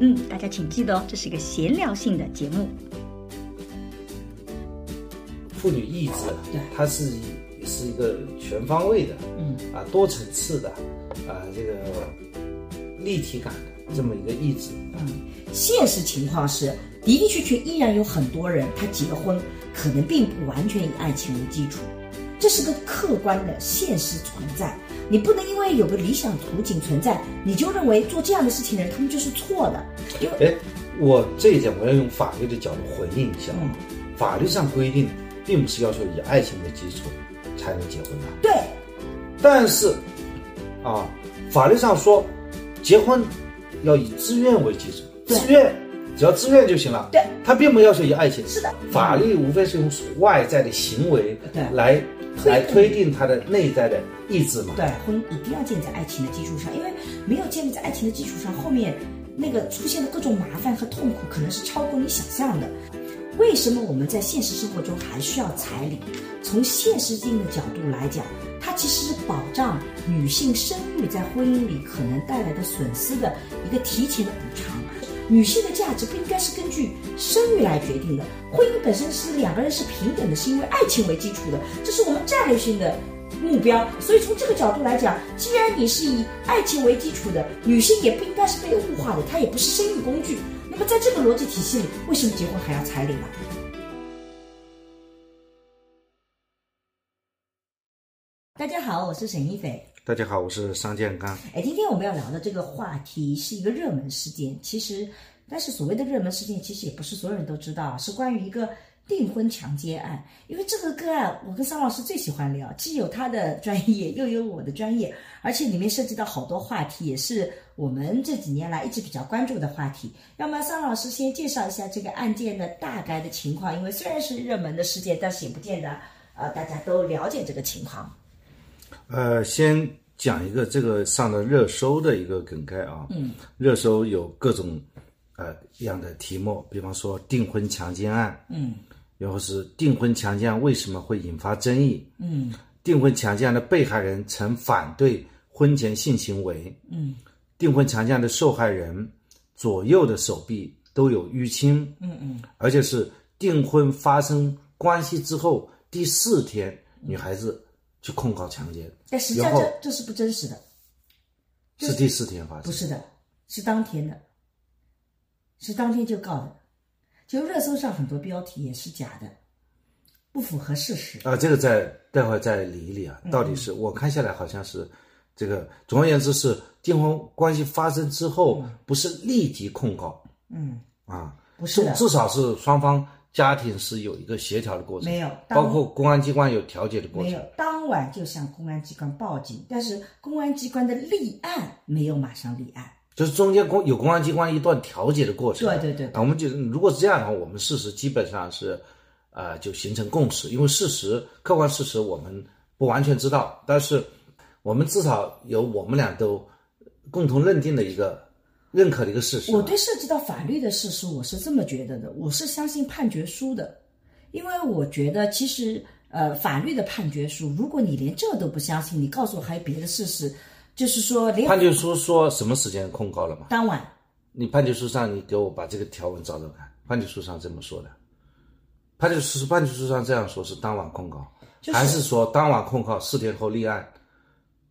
嗯，大家请记得哦，这是一个闲聊性的节目。妇女意志，它是也是一个全方位的，嗯啊，多层次的，啊，这个立体感的这么一个意志。嗯现实情况是，的的确确依然有很多人，他结婚可能并不完全以爱情为基础，这是个客观的现实存在。你不能因为有个理想图景存在，你就认为做这样的事情的人他们就是错的。因为哎，我这一点我要用法律的角度回应一下。嗯法律上规定，并不是要求以爱情为基础才能结婚的。对，但是，啊，法律上说，结婚要以自愿为基础，自愿只要自愿就行了。对，他并不要求以爱情。是的法律无非是用外在的行为来推来推定他的内在的意志嘛。对，婚姻一定要建立在爱情的基础上，因为没有建立在爱情的基础上，后面那个出现的各种麻烦和痛苦，可能是超过你想象的。为什么我们在现实生活中还需要彩礼？从现实性的角度来讲，它其实是保障女性生育在婚姻里可能带来的损失的一个提前的补偿。女性的价值不应该是根据生育来决定的，婚姻本身是两个人是平等的，是因为爱情为基础的，这是我们战略性的目标。所以从这个角度来讲，既然你是以爱情为基础的，女性也不应该是被物化的，她也不是生育工具。那么在这个逻辑体系里，为什么结婚还要彩礼呢？大家好，我是沈一斐。大家好，我是商建刚。哎，今天我们要聊的这个话题是一个热门事件，其实，但是所谓的热门事件，其实也不是所有人都知道，是关于一个订婚强奸案。因为这个个案，我跟桑老师最喜欢聊，既有他的专业，又有我的专业，而且里面涉及到好多话题，也是我们这几年来一直比较关注的话题。要么桑老师先介绍一下这个案件的大概的情况，因为虽然是热门的事件，但是也不见得呃大家都了解这个情况。呃，先讲一个这个上的热搜的一个梗概啊。嗯，热搜有各种呃样的题目，比方说订婚强奸案，嗯。然后是订婚强奸案为什么会引发争议？嗯。订婚强奸案的被害人曾反对婚前性行为，嗯。订婚强奸案的受害人左右的手臂都有淤青，嗯嗯。而且是订婚发生关系之后第四天，女孩子去控告强奸，但实际上这这是不真实的。是第四天发生，不是的，是当天的，是当天就告的，就热搜上很多标题也是假的，不符合事实。啊，这个再待会儿再理一理啊，到底是我看下来好像是这个，总而言之是订婚关系发生之后，不是立即控告嗯，啊，不是的，至少是双方家庭是有一个协调的过程，没有包括公安机关有调解的过程没有，当晚就向公安机关报警，但是公安机关的立案没有马上立案。就是中间公有公安机关一段调解的过程。对对对啊，我们就如果是这样的话，我们事实基本上是，呃，就形成共识，因为事实客观事实我们不完全知道，但是我们至少有我们俩都共同认定的一个认可的一个事实。我对涉及到法律的事实，我是这么觉得的，我是相信判决书的，因为我觉得其实呃法律的判决书，如果你连这都不相信，你告诉我还有别的事实，就是说连判决书说什么时间控告了吗？当晚你判决书上你给我把这个条文找找看，判决书上这么说的。判决书判决书上这样说是当晚控告，就是还是说当晚控告四天后立案？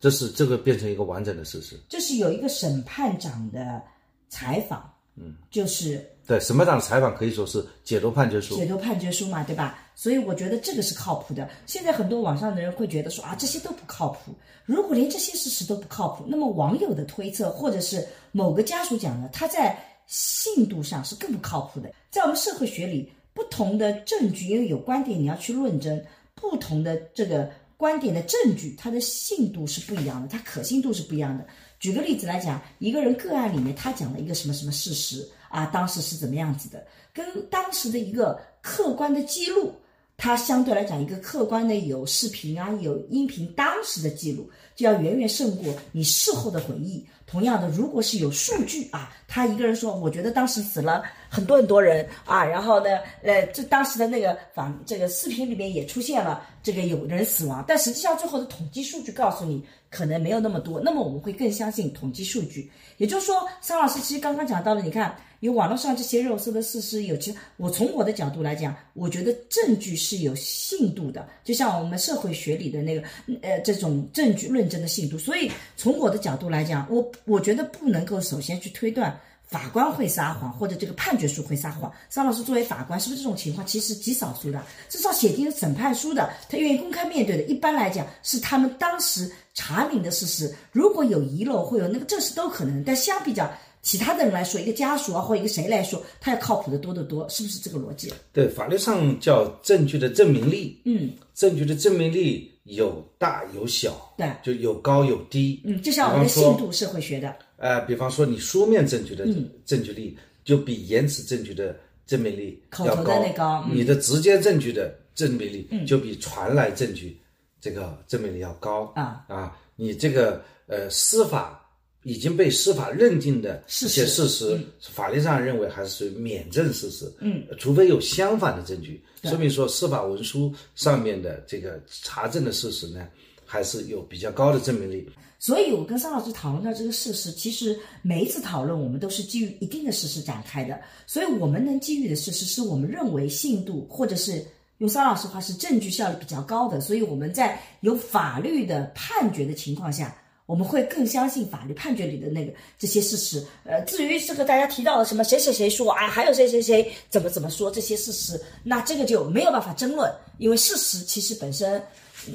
这是这个变成一个完整的事实。这是有一个审判长的采访，嗯，就是对，审判长的采访可以说是解读判决书解。读判决书嘛，对吧？所以我觉得这个是靠谱的。现在很多网上的人会觉得说啊，这些都不靠谱。如果连这些事实都不靠谱，那么网友的推测或者是某个家属讲的，他在信度上是更不靠谱的。在我们社会学里，不同的证据，因为有观点你要去论证，不同的这个观点的证据，它的信度是不一样的，它可信度是不一样的。举个例子来讲，一个人个案里面他讲了一个什么什么事实啊，当时是怎么样子的，跟当时的一个客观的记录，它相对来讲一个客观的有视频啊有音频当时的记录，就要远远胜过你事后的回忆。同样的，如果是有数据啊，他一个人说，我觉得当时死了很多很多人啊，然后呢，呃，这当时的那个访这个视频里面也出现了这个有人死亡，但实际上最后的统计数据告诉你可能没有那么多，那么我们会更相信统计数据。也就是说，桑老师其实刚刚讲到了，你看有网络上这些肉搜的事实，有其我从我的角度来讲，我觉得证据是有信度的，就像我们社会学里的那个呃这种证据论证的信徒。所以从我的角度来讲，我我觉得不能够首先去推断法官会撒谎，或者这个判决书会撒谎。张老师作为法官，是不是这种情况其实极少数的？至少写进审判书的，他愿意公开面对的，一般来讲是他们当时查明的事实。如果有遗漏，会有那个，这是都可能。但相比较其他的人来说，一个家属啊，或一个谁来说，他要靠谱的多得多，是不是这个逻辑？对，法律上叫证据的证明力，嗯，证据的证明力有大有小，对，就有高有低。嗯，就像我们的比方说信度社会学的，呃，比方说你书面证据的嗯证据力，就比言辞证据的证明力口头的要高。那高嗯你的直接证据的证明力，就比传来证据这个证明力要高啊啊！你这个呃司法已经被司法认定的事一些事实，法律上认为还是属于免证事实。嗯，除非有相反的证据，说明说司法文书上面的这个查证的事实呢，还是有比较高的证明力。所以我跟桑老师讨论到这个事实，其实每一次讨论我们都是基于一定的事实展开的，所以我们能基于的事实是我们认为信度或者是用桑老师话是证据效率比较高的，所以我们在有法律的判决的情况下。我们会更相信法律判决里的那个这些事实，呃，至于这个大家提到的什么谁谁谁说啊，还有谁谁谁怎么怎么说这些事实，那这个就没有办法争论，因为事实其实本身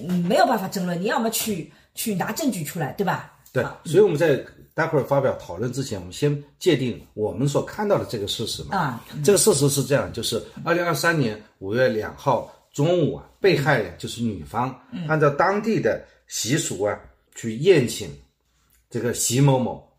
嗯没有办法争论，你要么去去拿证据出来，对吧？对，所以我们在待会儿发表讨论之前，我们先界定我们所看到的这个事实嘛。啊，这个事实是这样，就是二零二三年五月两号中午啊，被害人就是女方，按照当地的习俗啊，去宴请这个席某某。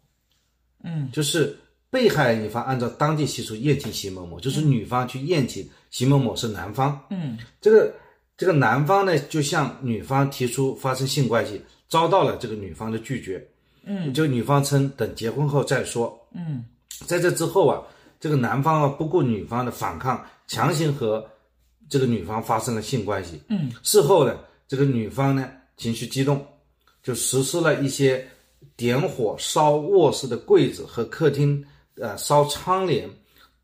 嗯，就是被害人一方按照当地习俗宴请席某某，就是女方去宴请席某某是男方。嗯，这个这个男方呢，就向女方提出发生性关系，遭到了这个女方的拒绝。嗯，就女方称等结婚后再说。嗯，在这之后啊，这个男方啊不顾女方的反抗，强行和这个女方发生了性关系。嗯，事后呢，这个女方呢情绪激动，就实施了一些点火烧卧室的柜子和客厅，呃烧窗帘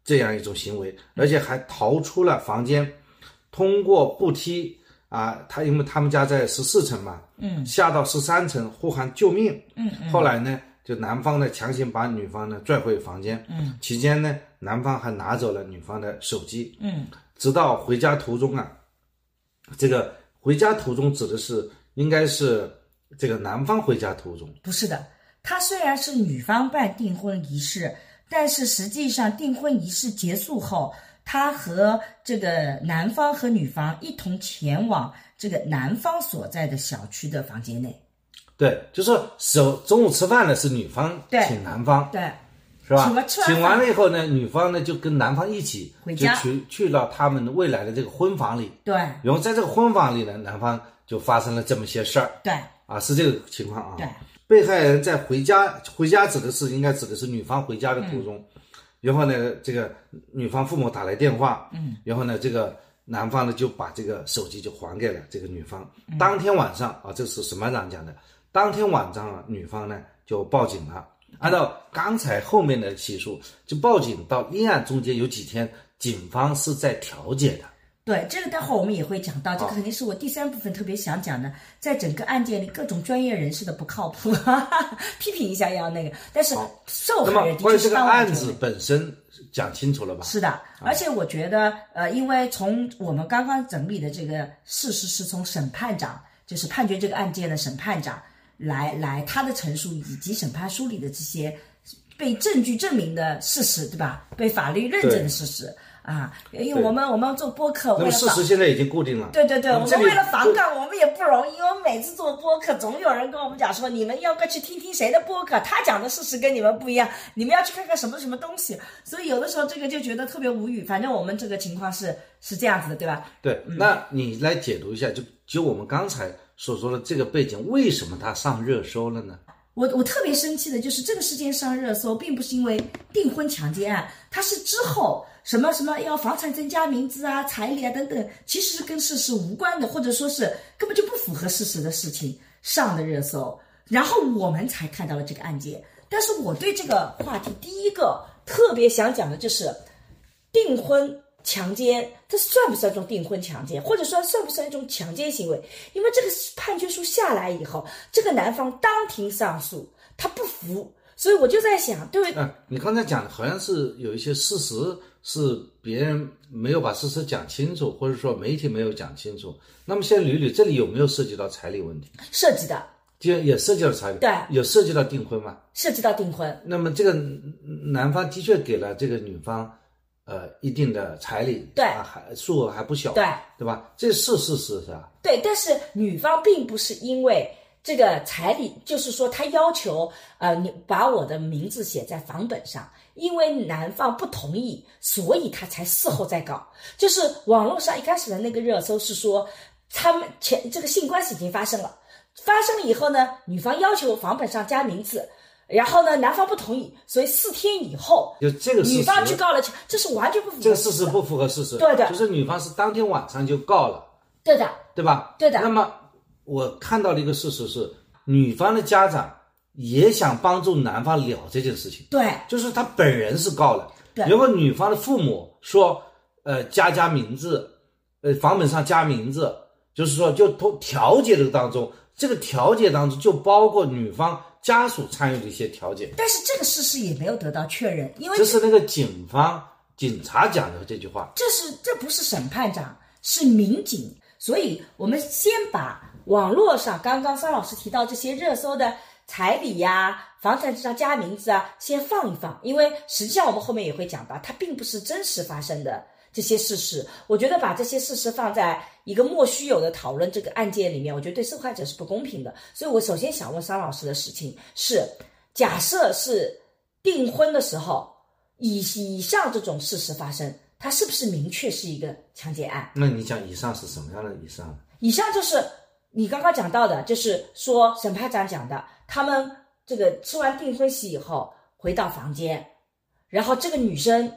这样一种行为，而且还逃出了房间，通过步梯啊，他因为他们家在十四层嘛，嗯，下到十三层呼喊救命，嗯，后来呢，就男方呢强行把女方呢拽回房间，嗯，期间呢，男方还拿走了女方的手机，嗯，直到回家途中啊，这个回家途中指的是应该是这个男方回家途中，不是的，他虽然是女方办订婚仪式，但是实际上订婚仪式结束后，他和这个男方和女方一同前往这个男方所在的小区的房间内。对，就说首中午吃饭的是女方请男方，对，是吧？请完了以后呢，女方呢就跟男方一起就回家。去去到他们未来的这个婚房里，对，然后在这个婚房里呢，男方就发生了这么些事儿。对，啊，是这个情况啊。对，被害人在回家，回家指的是应该指的是女方回家的途中，然后呢，这个女方父母打来电话，嗯，然后呢，这个男方呢就把这个手机就还给了这个女方。当天晚上啊，这是审判长讲的，当天晚上啊，女方呢就报警了。按照刚才后面的起诉，就报警到立案中间有几天，警方是在调解的。对，这个待会儿我们也会讲到，这个肯定是我第三部分特别想讲的，在整个案件里各种专业人士的不靠谱，哈 哈批评一下要那个，但是受害人的确是当晚就案子本身讲清楚了吧？是的，而且我觉得，呃，因为从我们刚刚整理的这个事实是从审判长，就是判决这个案件的审判长来来他的陈述，以及审判书里的这些被证据证明的事实，对吧？被法律认证的事实啊，因为我们我们做播客那么为了事实现在已经固定了。对对对，我们为了防杠，我们也不容易。因为我们每次做播客，总有人跟我们讲说，你们要该去听听谁的播客？他讲的事实跟你们不一样，你们要去看看什么什么东西。所以有的时候这个就觉得特别无语。反正我们这个情况是是这样子的，对吧？对，那你来解读一下，就就我们刚才所说的这个背景，为什么它上热搜了呢？我我特别生气的就是这个事件上热搜，并不是因为订婚强奸案，它是之后什么什么要房产增加名字啊、彩礼啊等等，其实是跟事实无关的，或者说是根本就不符合事实的事情上的热搜，然后我们才看到了这个案件。但是我对这个话题第一个特别想讲的就是订婚强奸，这算不算一种订婚强奸，或者说算不算一种强奸行为？因为这个判决书下来以后，这个男方当庭上诉，他不服，所以我就在想，对不对？啊，你刚才讲的好像是有一些事实是别人没有把事实讲清楚，或者说媒体没有讲清楚。那么现在捋捋，这里有没有涉及到彩礼问题？涉及的，就也涉及到彩礼，对有涉及到订婚吗？涉及到订婚，那么这个男方的确给了这个女方，呃，一定的彩礼，对啊，还数额还不小，对对吧？这是事实是吧？对，但是女方并不是因为这个彩礼，就是说她要求呃你把我的名字写在房本上，因为男方不同意，所以他才事后再搞。就是网络上一开始的那个热搜是说，他们前这个性关系已经发生了，发生了以后呢，女方要求房本上加名字。然后呢，男方不同意，所以四天以后，就这个事实。女方去告了，这是完全不符合这个事事实。不符合事实，对的。就是女方是当天晚上就告了，对的，对吧？对的。那么我看到的一个事实是，女方的家长也想帮助男方了这件事情，对。就是他本人是告了，对。然后女方的父母说，呃，加加名字，呃，房本上加名字，就是说就通调解这个当中，这个调解当中就包括女方家属参与的一些调解，但是这个事实也没有得到确认，因为这是那个警方警察讲的这句话。这是这不是审判长，是民警。所以我们先把网络上刚刚桑老师提到这些热搜的彩礼呀、房产证上加名字啊，先放一放，因为实际上我们后面也会讲到，它并不是真实发生的这些事实。我觉得把这些事实放在一个莫须有的讨论这个案件里面，我觉得对受害者是不公平的。所以我首先想问桑老师的事情是：假设是订婚的时候，以以上这种事实发生，它是不是明确是一个强奸案？那你讲以上是什么样的以上？以上就是你刚刚讲到的，就是说审判长讲的，他们这个吃完订婚席以后回到房间，然后这个女生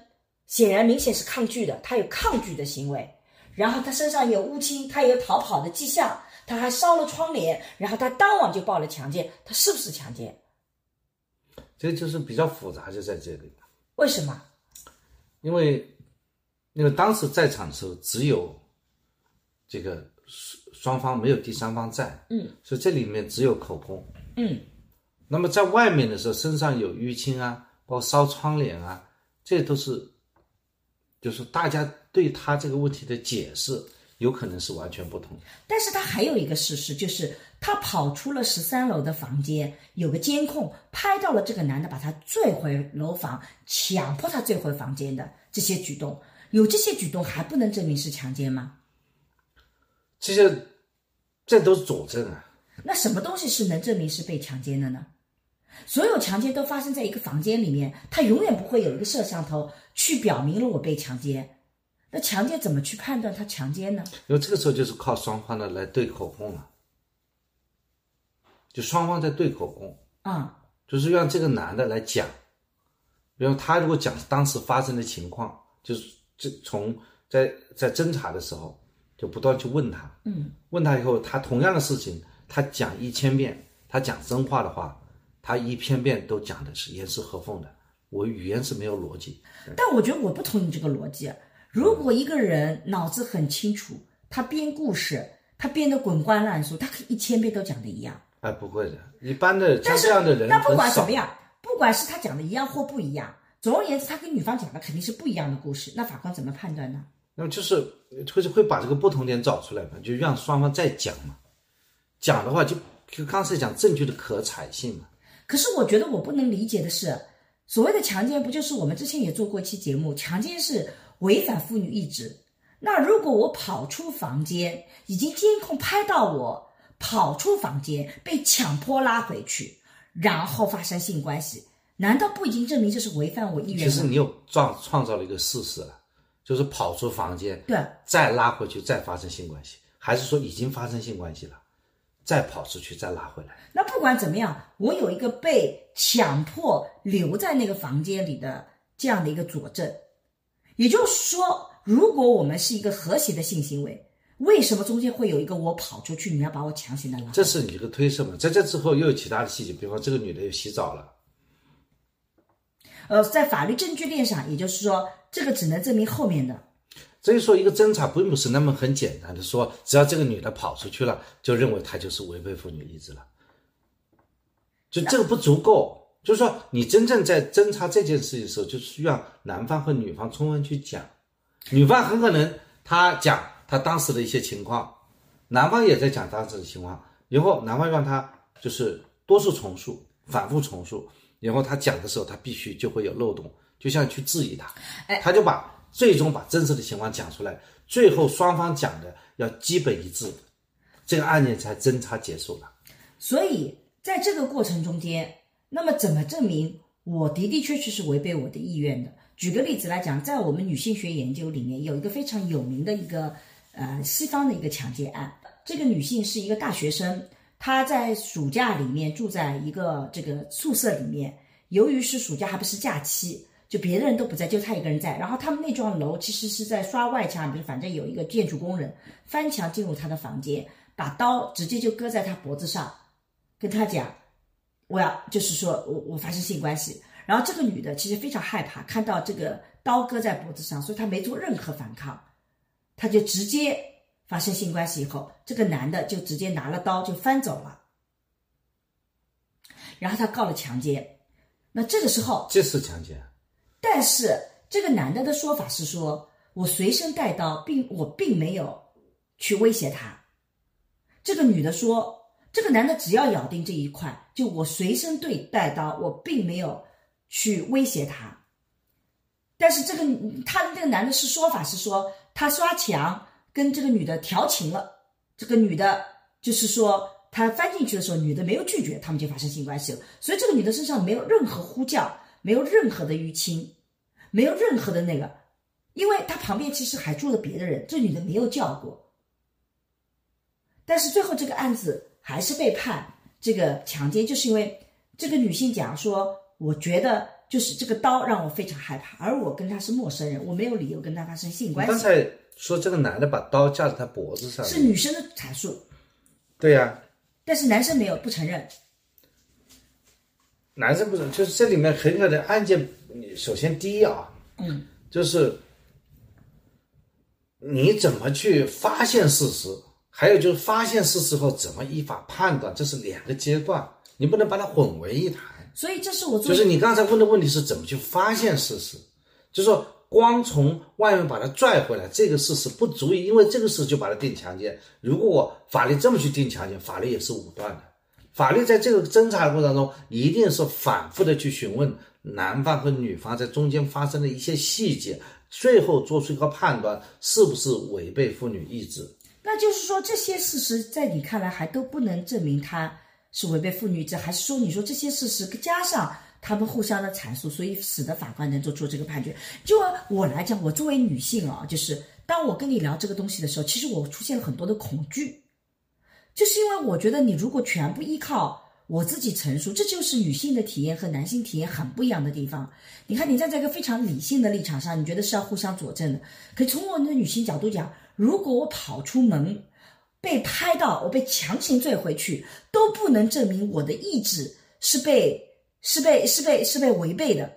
显然明显是抗拒的，他有抗拒的行为，然后他身上有乌青，他有逃跑的迹象，他还烧了窗帘，然后他当晚就报了强奸，他是不是强奸？这就是比较复杂，就在这里。为什么？因为因为当时在场的时候只有这个双双方没有第三方在，嗯，所以这里面只有口供。嗯，那么在外面的时候，身上有淤青啊，包括烧窗帘啊，这都是就是大家对他这个问题的解释有可能是完全不同的。但是他还有一个事实，就是他跑出了十三楼的房间，有个监控拍到了这个男的把他拽回楼房，强迫他拽回房间的这些举动，有这些举动还不能证明是强奸吗？这些这都是佐证啊。那什么东西是能证明是被强奸的呢？所有强奸都发生在一个房间里面，他永远不会有一个摄像头去表明了我被强奸。那强奸怎么去判断他强奸呢？因为这个时候就是靠双方的来对口供了，就双方在对口供。啊、就是让这个男的来讲，比如他如果讲当时发生的情况，就是这从在在侦查的时候就不断去问他，嗯，问他以后，他同样的事情他讲一千遍，他讲真话的话，他一篇篇都讲的是严丝合缝的，我语言是没有逻辑，但我觉得我不同意这个逻辑。如果一个人脑子很清楚，他编故事，他编的滚瓜烂熟，他可以一千遍都讲的一样。哎，不会的，一般的像这样的人那不管怎么样，不管是他讲的一样或不一样，总而言之，他跟女方讲的肯定是不一样的故事。那法官怎么判断呢？那么就是会会把这个不同点找出来嘛，就让双方再讲嘛，讲的话就就刚才讲证据的可采性嘛。可是我觉得我不能理解的是，所谓的强奸，不就是我们之前也做过一期节目，强奸是违反妇女意志。那如果我跑出房间，已经监控拍到我跑出房间，被强迫拉回去，然后发生性关系，难道不已经证明这是违反我意愿吗？其实你又创创造了一个事实了，就是跑出房间，对，再拉回去，再发生性关系，还是说已经发生性关系了，再跑出去，再拉回来？那不管怎么样，我有一个被强迫留在那个房间里的这样的一个佐证，也就是说，如果我们是一个和谐的性行为，为什么中间会有一个我跑出去，你要把我强行的拉？这是你这个推测嘛？在这之后又有其他的细节，比方这个女的又洗澡了，呃，在法律证据链上，也就是说，这个只能证明后面的。所以说一个侦查并不是那么很简单的说，只要这个女的跑出去了，就认为她就是违背妇女意志了，就这个不足够。就是说，你真正在侦查这件事情的时候，就需要男方和女方充分去讲。女方很可能她讲她当时的一些情况，男方也在讲当时的情况，然后男方让她就是多次重述、反复重述，然后她讲的时候，她必须就会有漏洞，就像去质疑他，哎他就把最终把真实的情况讲出来，最后双方讲的要基本一致，这个案件才侦查结束了。所以在这个过程中间，那么怎么证明我的的确确是违背我的意愿的？举个例子来讲，在我们女性学研究里面有一个非常有名的一个呃西方的一个强奸案，这个女性是一个大学生，她在暑假里面住在一个这个宿舍里面，由于是暑假还不是假期。就别的人都不在，就他一个人在。然后他们那幢楼其实是在刷外墙，比如反正有一个建筑工人翻墙进入他的房间，把刀直接就搁在他脖子上，跟他讲，我要就是说我我发生性关系。然后这个女的其实非常害怕看到这个刀搁在脖子上，所以她没做任何反抗，她就直接发生性关系以后，这个男的就直接拿了刀就翻走了，然后他告了强奸。那这个时候这是强奸，但是这个男的的说法是说，我随身带刀，并我并没有去威胁他。这个女的说，这个男的只要咬定这一块，就我随身对带刀，我并没有去威胁他。但是这个他的这个男的是说法是说，他刷墙跟这个女的调情了，这个女的就是说他翻进去的时候，女的没有拒绝，他们就发生性关系了。所以这个女的身上没有任何呼叫，没有任何的淤青，没有任何的那个，因为他旁边其实还住了别的人，这女的没有叫过。但是最后这个案子还是被判这个强奸，就是因为这个女性讲说，我觉得就是这个刀让我非常害怕，而我跟他是陌生人，我没有理由跟他发生性关系。刚才说这个男的把刀架在他脖子上，是女生的阐述，对呀、但是男生没有不承认。男生不是，就是这里面很可能案件，你首先第一啊，嗯，就是你怎么去发现事实，还有就是发现事实后怎么依法判断，这是两个阶段，你不能把它混为一谈。所以这是我做就是你刚才问的问题是怎么去发现事实，就是说光从外面把它拽回来，这个事实不足以，因为这个事就把它定强奸。如果我法律这么去定强奸，法律也是武断的。法律在这个侦查的过程中，一定是反复的去询问男方和女方在中间发生的一些细节，最后做出一个判断，是不是违背妇女意志。那就是说，这些事实在你看来还都不能证明他是违背妇女意志，还是说你说这些事实加上他们互相的阐述，所以使得法官能做出这个判决？就我来讲，我作为女性啊，就是当我跟你聊这个东西的时候，其实我出现了很多的恐惧，就是因为我觉得你如果全部依靠我自己成熟，这就是女性的体验和男性体验很不一样的地方。你看，你站在一个非常理性的立场上，你觉得是要互相佐证的。可从我们的女性角度讲，如果我跑出门被拍到，我被强行拽回去，都不能证明我的意志是被是被是被是被违背的，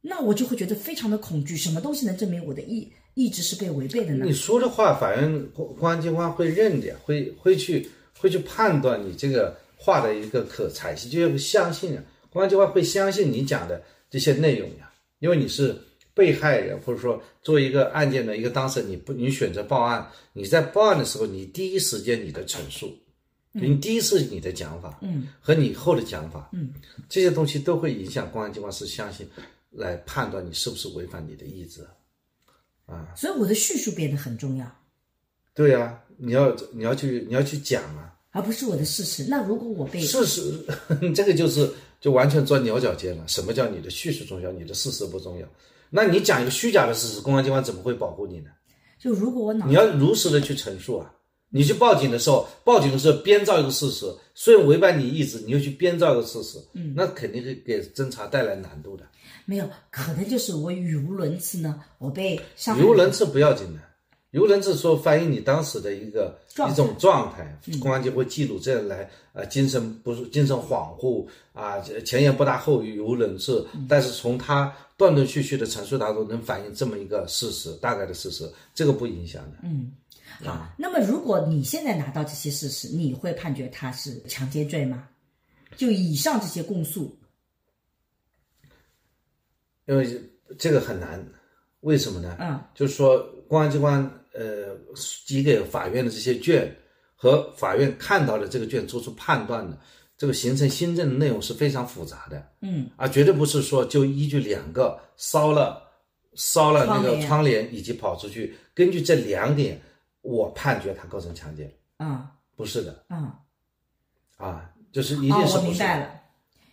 那我就会觉得非常的恐惧。什么东西能证明我的意意志是被违背的呢你？说的话，法院公公安机关会认的，会会去会去判断你这个话的一个可采信，就要相信啊，公安机关会相信你讲的这些内容呀，因为你是被害人，或者说作为一个案件的一个当事人，你不你选择报案，你在报案的时候，你第一时间你的陈述，你第一次你的讲法，嗯，和你以后的讲法，嗯，这些东西都会影响公安机关是相信来判断你是不是违反你的意志。啊，所以我的叙述变得很重要，对呀、你要你要去你要去讲啊，而不是我的事实。那如果我被事实 这个就是就完全钻牛角尖了。什么叫你的叙述重要，你的事实不重要？那你讲一个虚假的事实，公安机关怎么会保护你呢？就如果我脑你要如实的去陈述啊。你去报警的时候，报警的时候编造一个事实，虽然违背你意志，你又去编造一个事实，嗯，那肯定是给侦查带来难度的。没有，可能就是我语无伦次呢，我被语无伦次不要紧的，语无伦次说反映你当时的一个一种状态，公安就会记录这样来，呃，精神不是精神恍惚啊，前言不搭后语，语无伦次。但是从他断断续续的陈述当中，能反映这么一个事实，大概的事实，这个不影响的。好，那么如果你现在拿到这些事实，你会判决他是强奸罪吗？就以上这些供述，因为这个很难，为什么呢？嗯，就是说公安机关呃寄给法院的这些卷和法院看到的这个卷做出判断的，这个形成新政的内容是非常复杂的。嗯，啊，绝对不是说就依据两个烧了烧了那个窗帘窗帘以及跑出去，根据这两点我判决他构成强奸，嗯。不是的嗯，啊，就是一哦定，是不是明白了，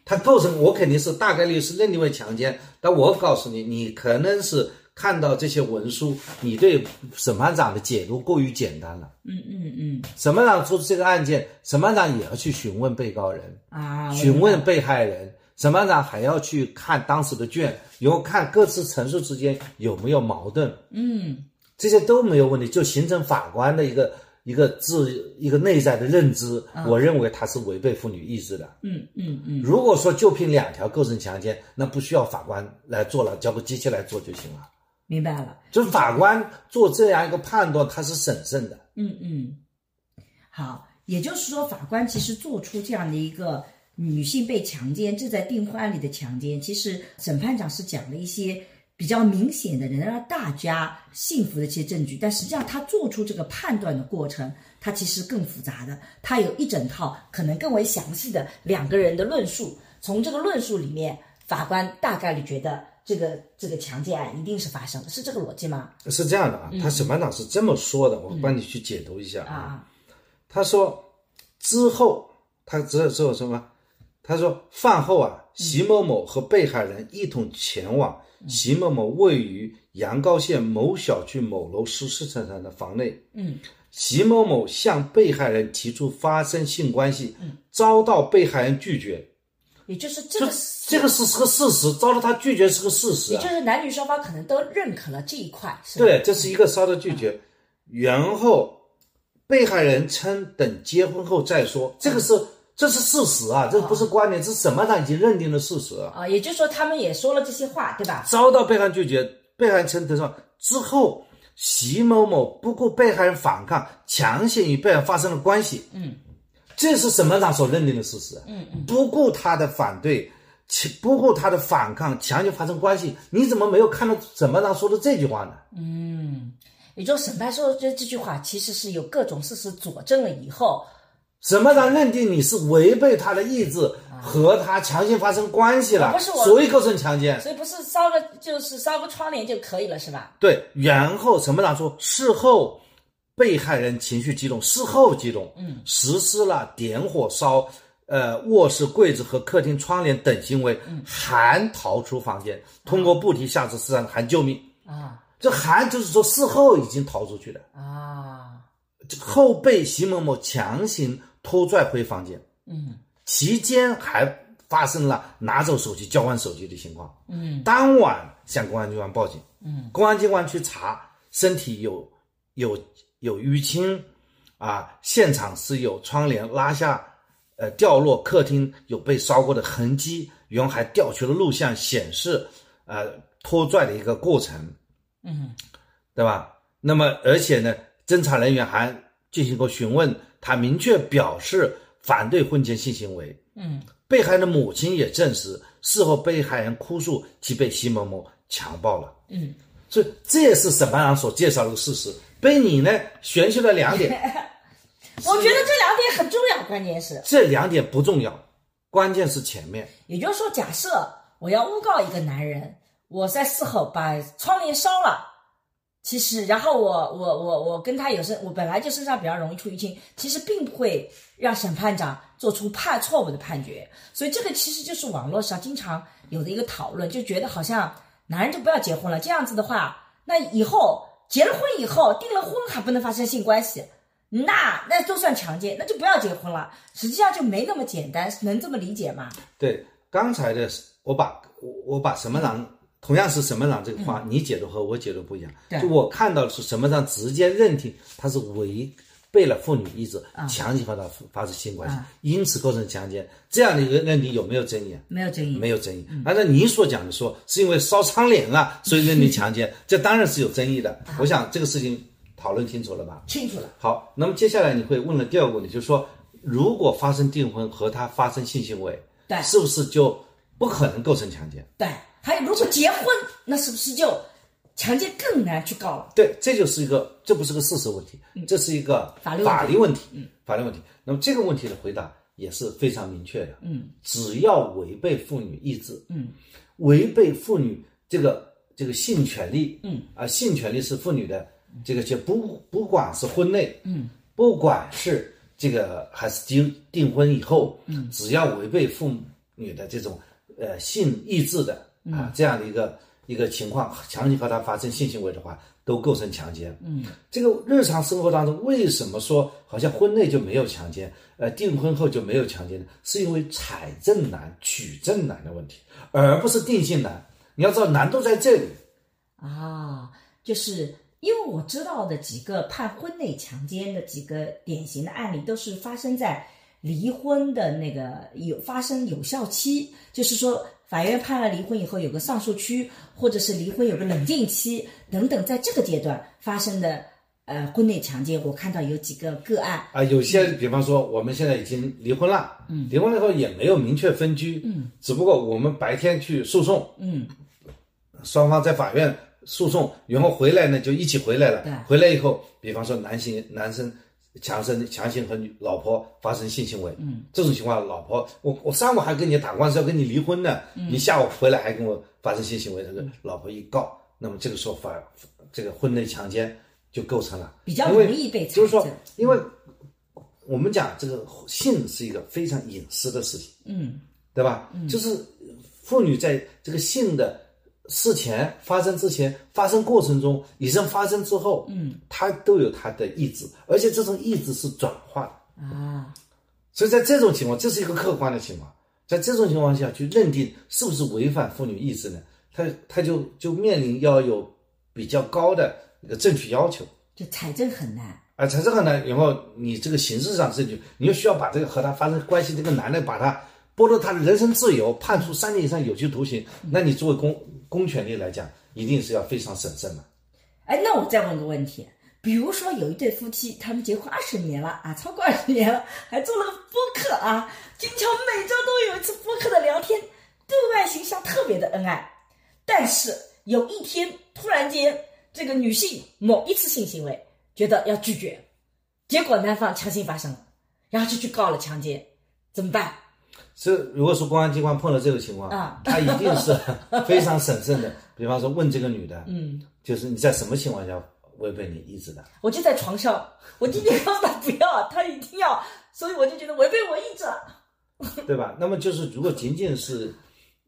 他构成，我肯定是大概率是认定为强奸，但我告诉你，你可能是看到这些文书，你对审判长的解读过于简单了。嗯嗯嗯。审判长做这个案件，审判长也要去询问被告人，啊，询问被害人，审判长还要去看当时的卷，然后看各自陈述之间有没有矛盾，嗯这些都没有问题，就形成法官的一个一个自一个内在的认知。我认为他是违背妇女意志的。嗯嗯嗯，如果说就凭两条构成强奸，那不需要法官来做了，交给机器来做就行了。明白了，就是法官做这样一个判断，他是审慎的。嗯嗯，好，也就是说，法官其实做出这样的一个女性被强奸，这在订婚案里的强奸，其实审判长是讲了一些比较明显的能让大家信服的一些证据，但实际上他做出这个判断的过程，它其实更复杂的，他有一整套可能更为详细的两个人的论述，从这个论述里面，法官大概率觉得这个这个强奸案一定是发生的，是这个逻辑吗？是这样的啊，他审判长是这么说的，我帮你去解读一下啊。啊，他说之后，他之之后什么？他说饭后啊，席某某和被害人一同前往席某某位于阳高县某小区某楼十四层上的房内。嗯，席某某向被害人提出发生性关系，遭到被害人拒绝。也就是这这个这个是是个事实，遭到他拒绝是个事实啊也就。是男女双方可能都认可了这一块，是？对，这是一个遭到拒绝，然后被害人称等结婚后再说，这个是这是事实啊，这不是观点，这是审判长已经认定的事实啊。啊，也就是说他们也说了这些话，对吧？遭到被害人拒绝，被害人称得上之后，席某某不顾被害人反抗，强行与被害人发生了关系。嗯，这是审判长所认定的事实。嗯嗯，不顾他的反对，其不顾他的反抗，强行发生关系，你怎么没有看到审判长说的这句话呢？嗯也就是审判说这这句话其实是有各种事实佐证了以后，审判长认定你是违背他的意志，和他强行发生关系了，啊不是我。所以构成强奸。所以不是烧个就是烧个窗帘就可以了，是吧？对，然后审判长说，事后被害人情绪激动，事后激动，嗯，实施了点火烧呃卧室柜子和客厅窗帘等行为，还逃出房间，通过不提下至四上喊救命。啊。这还就是说事后已经逃出去了，啊，后被席某某强行拖拽回房间，嗯。期间还发生了拿走手机、交换手机的情况。嗯。当晚向公安机关报警，嗯，公安机关去查，身体有有有淤青，啊，现场是有窗帘拉下，呃，掉落，客厅有被烧过的痕迹，然后还调取了录像显示，呃，拖拽的一个过程，嗯。对吧？那么而且呢，侦查人员还进行过询问，他明确表示反对婚前性行为。嗯被害人的母亲也证实，事后被害人哭诉其被席某某强暴了。嗯，所以这也是审判长所介绍的事实。被你呢选取了两点，我觉得这两点很重要，关键是，这两点不重要，关键是前面。也就是说，假设我要诬告一个男人，我在事后把窗帘烧了，其实，然后我我我我跟他有身，我本来就身上比较容易出淤青，其实并不会让审判长做出判错误的判决，所以这个其实就是网络上经常有的一个讨论，就觉得好像男人就不要结婚了，这样子的话，那以后结了婚以后订了婚还不能发生性关系，那那都算强奸，那就不要结婚了。实际上就没那么简单，能这么理解吗？对，刚才的我把我我把什么郎同样是什么郎这个话，你解读和我解读不一样。对就我看到的是什么郎直接认定他是违背了妇女意志，强行和他发生性关系，因此构成强奸，这样的一个认定有没有争议啊？没有争议，没有争议。按照你所讲的说，是因为烧苍脸了，所以认定强奸，这当然是有争议的。我想这个事情讨论清楚了吧？清楚了。好，那么接下来你会问了第二个问题，就是说，如果发生订婚和他发生性行为，对是不是就不可能构成强奸？对，还有如果结婚，那是不是就强奸更难去告了？对，这就是一个，这不是个事实问题，这是一个法律问题。法律问题，嗯，法律问题。那么这个问题的回答也是非常明确的，嗯，只要违背妇女意志，嗯，违背妇女这个这个性权利，嗯，啊，性权利是妇女的这个就不不管是婚内，嗯，不管是这个还是订订婚以后，嗯，只要违背妇女的这种呃性意志的啊这样的一个一个情况，强行和他发生性行为的话，都构成强奸。嗯，这个日常生活当中为什么说好像婚内就没有强奸，呃，订婚后就没有强奸呢？是因为采证难、取证难的问题，而不是定性难。你要知道难度在这里。啊，就是因为我知道的几个判婚内强奸的几个典型的案例，都是发生在离婚的那个有发生有效期，就是说法院判了离婚以后有个上诉区，或者是离婚有个冷静期等等，在这个阶段发生的呃婚内强奸，我看到有几个个案，啊，有些比方说我们现在已经离婚了，嗯，离婚了以后也没有明确分居，嗯，只不过我们白天去诉讼，嗯，双方在法院诉讼，然后回来呢就一起回来了。对，回来以后，比方说男性男生强生强行和女老婆发生性行为，嗯，这种情况，老婆我我上午还跟你打官司要跟你离婚呢，你下午回来还跟我发生性行为，这个老婆一告，那么这个时候法这个婚内强奸就构成了，比较容易被采就是说，因为我们讲这个性是一个非常隐私的事情，嗯，对吧？就是妇女在这个性的事前发生之前、发生过程中、以上发生之后，嗯，她都有他的意志，而且这种意志是转化的。啊，所以在这种情况，这是一个客观的情况，在这种情况下去认定是不是违反妇女意志呢？他他就就面临要有比较高的一个证据要求。就财政很难，啊，财政很难，然后你这个形式上证据，你又需要把这个和他发生关系这个男的，把他剥夺他的人身自由，判处三年以上有期徒刑，那你作为公公权力来讲，一定是要非常审慎的。哎，那我再问个问题，比如说有一对夫妻，他们结婚二十年了啊，超过二十年了，还做了个播客啊，经常每周都有一次播客的聊天，对外形象特别的恩爱。但是有一天突然间，这个女性某一次性行为觉得要拒绝，结果男方强行发生了，然后就去告了强奸，怎么办？这如果说公安机关碰到这种情况，啊他一定是 非常审慎的。比方说问这个女的，嗯，就是你在什么情况下违背你意志的？我就在床上，我今天告诉他不要，他一定要，所以我就觉得违背我意志了。对吧？那么就是如果仅仅是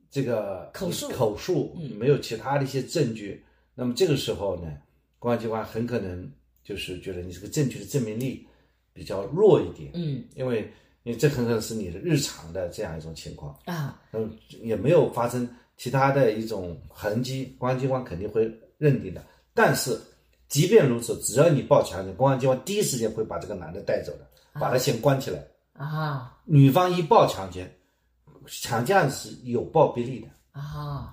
这个口述口述，没有其他的一些证据，那么这个时候呢，公安机关很可能就是觉得你这个证据的证明力比较弱一点，嗯因为因为这很可能是你的日常的这样一种情况，啊，嗯也没有发生其他的一种痕迹，公安机关肯定会认定的。但是即便如此，只要你报强奸，公安机关第一时间会把这个男的带走的，把他先关起来。啊女方一报强奸，强奸案是有报必立的。啊！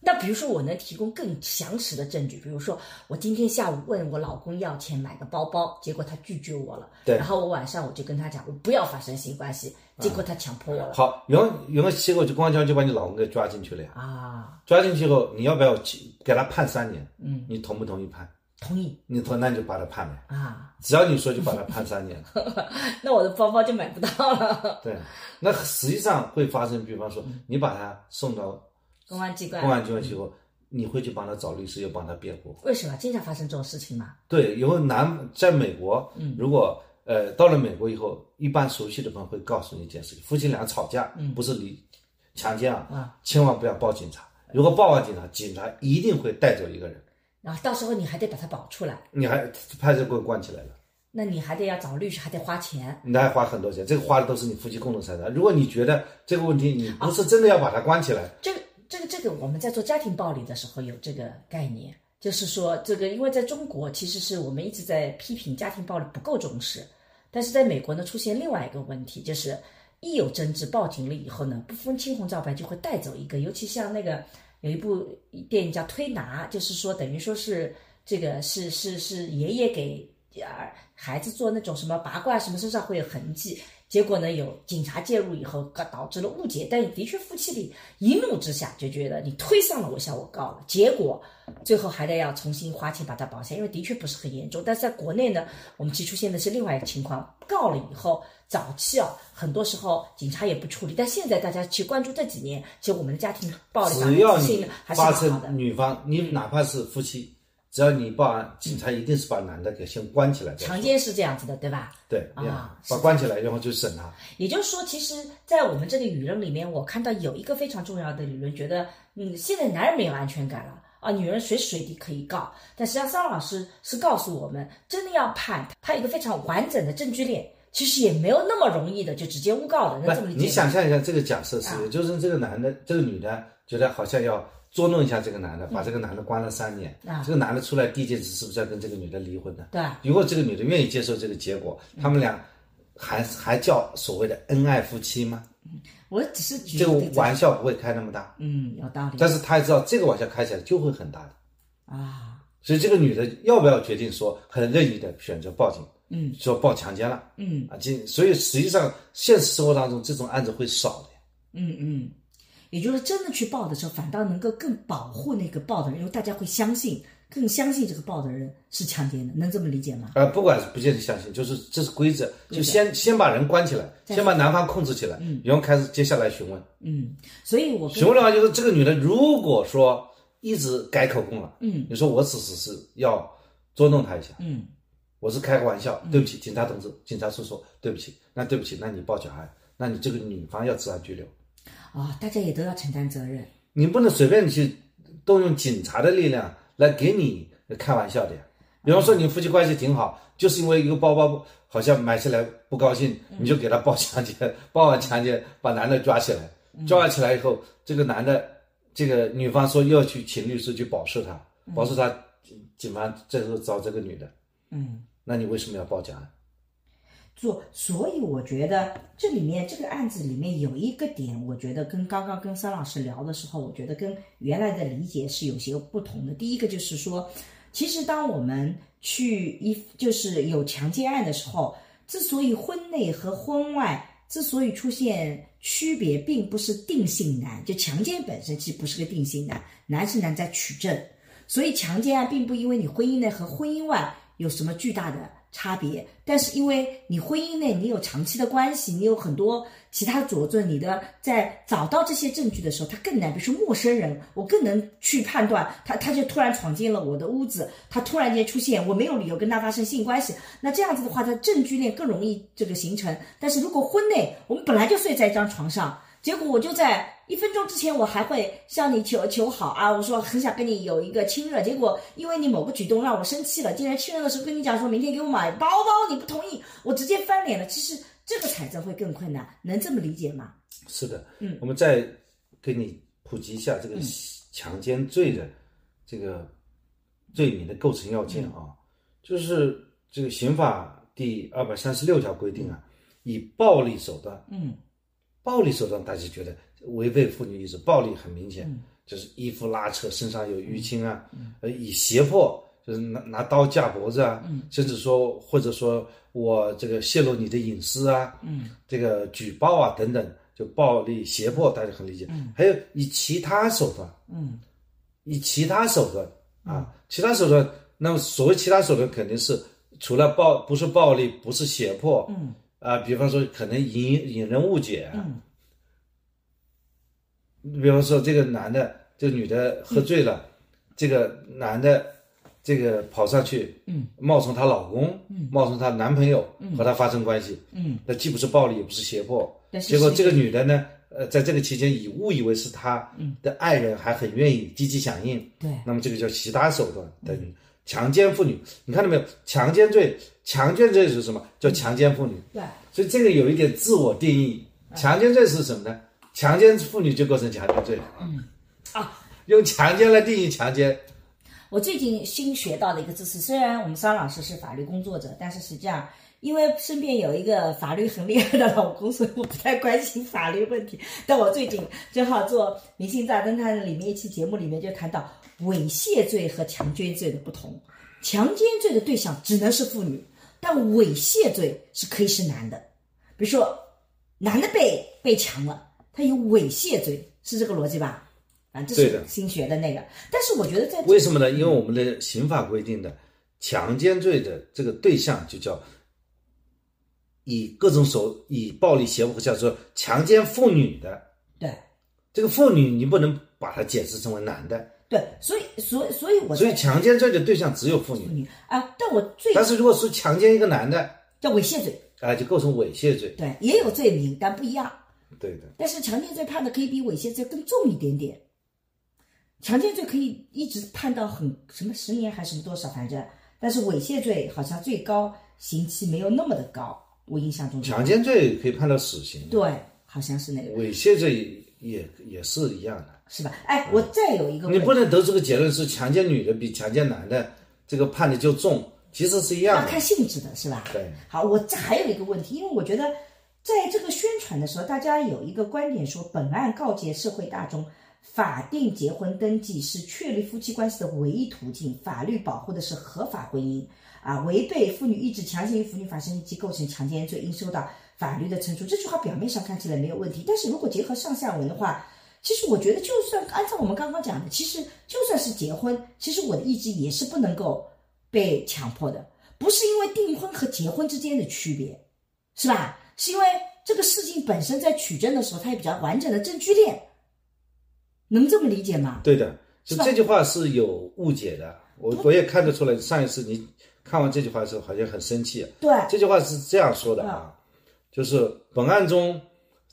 那比如说，我能提供更详实的证据，比如说，我今天下午问我老公要钱买个包包，结果他拒绝我了。对然后我晚上我就跟他讲，我不要发生性关系，结果他强迫我了。好，然后然后结果就公安机关就把你老公给抓进去了呀。啊，抓进去后，你要不要去给他判三年？嗯，你同不同意判？同意你同那你就把他判了。啊，只要你说就把他判三年。那我的包包就买不到了。对，那实际上会发生，比方说你把他送到公安机关公安机关去后，你会去帮他找律师，又帮他辩护。为什么经常发生这种事情嘛？对，因为男在美国，嗯，如果呃到了美国以后，一般熟悉的朋友会告诉你一件事情：夫妻俩吵架，不是你强奸啊，啊千万不要报警察。如果报完警察，警察一定会带走一个人，然后到时候你还得把他保出来，你还派出所关起来了。那你还得要找律师，还得花钱。你还花很多钱，这个花的都是你夫妻共同财产。如果你觉得这个问题你不是真的要把它关起来，这个这个这个，我们在做家庭暴力的时候有这个概念，就是说这个，因为在中国其实是我们一直在批评家庭暴力不够重视，但是在美国呢出现另外一个问题，就是一有争执报警了以后呢，不分青红皂白就会带走一个，尤其像那个有一部电影叫《推拿》，就是说等于说是这个是是是爷爷给儿孩子做那种什么拔罐什么身上会有痕迹，结果呢有警察介入以后，导导致了误解，但的确夫妻里一怒之下就觉得你推上了我向我告了，结果最后还得要重新花钱把它保下，因为的确不是很严重。但是在国内呢，我们其实出现的是另外一个情况，告了以后，早期啊，很多时候警察也不处理，但现在大家去关注这几年，其实我们的家庭暴力法只要你还是发蛮好的生。女方，你哪怕是夫妻，只要你报案，警察一定是把男的给先关起来。强奸是这样子的，对吧？对，啊把关起来，然后就审他。也就是说，其实，在我们这个舆论里面，我看到有一个非常重要的理论，觉得，嗯，现在男人没有安全感了啊，女人随时随地可以告。但实际上，桑老师是告诉我们，真的要判，他有一个非常完整的证据链，其实也没有那么容易的就直接诬告的，那这么理不，解？你想象一下这个假设是就是这个男的，这个女的觉得好像要捉弄一下这个男的，把这个男的关了三年。啊这个男的出来第一件事是不是要跟这个女的离婚呢？对如果这个女的愿意接受这个结果，他们俩还还叫所谓的恩爱夫妻吗？我只是举这个玩笑不会开那么大，嗯，有道理但是他也知道这个玩笑开起来就会很大的。啊，所以这个女的要不要决定说很任意的选择报警，嗯，说报强奸了，嗯啊，这所以实际上现实生活当中这种案子会少的。嗯嗯，也就是真的去报的时候，反倒能够更保护那个报的人，因为大家会相信，更相信这个报的人是强奸的，能这么理解吗？呃，不管是不见得相信，就是这是规则，就先先把人关起来，先把男方控制起来，然后开始接下来询问。嗯，所以我询问的话，就是这个女的如果说一直改口供了，嗯，你说我只是是要捉弄她一下，嗯我是开个玩笑，对不起，警察同志，警察叔叔，对不起，那对不起，那你报警案，那你这个女方要治安拘留，啊、大家也都要承担责任。你不能随便去动用警察的力量来给你开玩笑的呀。比方说你夫妻关系挺好，就是因为一个包包好像买起来不高兴，你就给他报强奸，报完强奸把男的抓起来，抓起来以后，这个男的这个女方说要去请律师去保释他，保释他，警方这时候找这个女的，嗯，那你为什么要报假案？做，所以我觉得这里面这个案子里面有一个点，我觉得跟刚刚跟桑老师聊的时候，我觉得跟原来的理解是有些不同的。第一个就是说，其实当我们去一就是有强奸案的时候，之所以婚内和婚外之所以出现区别，并不是定性难，就强奸本身其实不是个定性难，难是难在取证。所以强奸案并不因为你婚姻内和婚姻外有什么巨大的差别，但是因为你婚姻内你有长期的关系，你有很多其他佐证，你的在找到这些证据的时候，他更难。比如说陌生人，我更能去判断他，他就突然闯进了我的屋子，他突然间出现，我没有理由跟他发生性关系，那这样子的话，他证据链更容易这个形成。但是如果婚内我们本来就睡在一张床上，结果我就在一分钟之前，我还会向你求求好啊，我说很想跟你有一个亲热，结果因为你某个举动让我生气了，竟然亲热的时候跟你讲说明天给我买包包，你不同意，我直接翻脸了。其实这个采证会更困难，能这么理解吗？是的，嗯，我们再给你普及一下这个强奸罪的这个罪名的构成要件啊，就是这个刑法第二百三十六条规定啊，以暴力手段，嗯，暴力手段大家觉得违背妇女意志，暴力很明显，就是衣服拉扯，身上有淤青啊，呃，以胁迫。就是拿拿刀架脖子啊，甚至说或者说我这个泄露你的隐私啊，嗯，这个举报啊等等，就暴力胁迫，大家很理解。还有以其他手段，嗯，以其他手段啊，其他手段，那么所谓其他手段肯定是除了暴不是暴力，不是胁迫，嗯，啊，比方说可能引引人误解，嗯，比方说这个男的，这个女的喝醉了，这个男的这个跑上去，嗯，冒充她老公，嗯，冒充她男朋友，嗯和她发生关系，嗯，那既不是暴力，也不是胁迫，结果这个女的呢，呃，在这个期间以误以为是她的爱人，还很愿意积极响应，对那么这个叫其他手段等于强奸妇女，你看到没有？强奸罪，强奸罪是什么？叫强奸妇女，对，所以这个有一点自我定义。强奸罪是什么呢？强奸妇女就构成强奸罪。嗯，啊，用强奸来定义强奸。我最近新学到的一个知识，虽然我们桑老师是法律工作者，但是实际上，因为身边有一个法律很厉害的老公，所以我不太关心法律问题。但我最近正好做《明星大侦探》里面一期节目里面就谈到猥亵罪和强奸罪的不同。强奸罪的对象只能是妇女，但猥亵罪是可以是男的。比如说，男的被被强了，他有猥亵罪，是这个逻辑吧？啊，这是新学的那个。但是我觉得在为什么呢？因为我们的刑法规定的强奸罪的这个对象就叫以各种手以暴力胁迫，叫做强奸妇女的。对这个妇女你不能把它解释成为男的，对，所以所以所以我所以强奸罪的对象只有妇女。女啊，但我最但是如果是强奸一个男的，叫猥亵罪，啊，就构成猥亵罪。对，也有罪名，但不一样。对的，但是强奸罪判的可以比猥亵罪更重一点点。强奸罪可以一直判到很什么十年还是多少，反正，但是猥亵罪好像最高刑期没有那么的高，我印象中强奸罪可以判到死刑，对，好像是那个猥亵罪也也是一样的。是吧？哎，我再有一个问题，你不能得出个结论是强奸女的比强奸男的这个判的就重，其实是一样的要看。性质的是吧？对，好，我这还有一个问题，因为我觉得在这个宣传的时候，大家有一个观点说，本案告诫社会大众，法定结婚登记是确立夫妻关系的唯一途径，法律保护的是合法婚姻啊，违背妇女意志强行与妇女发生即构成强奸罪，应受到法律的惩处。这句话表面上看起来没有问题，但是如果结合上下文的话。其实我觉得，就算按照我们刚刚讲的，其实就算是结婚，其实我的意志也是不能够被强迫的，不是因为订婚和结婚之间的区别，是吧？是因为这个事情本身在取证的时候，它有比较完整的证据链，能这么理解吗？对的，就这句话是有误解的。我我也看得出来，上一次你看完这句话的时候，好像很生气。对，这句话是这样说的啊，就是本案中，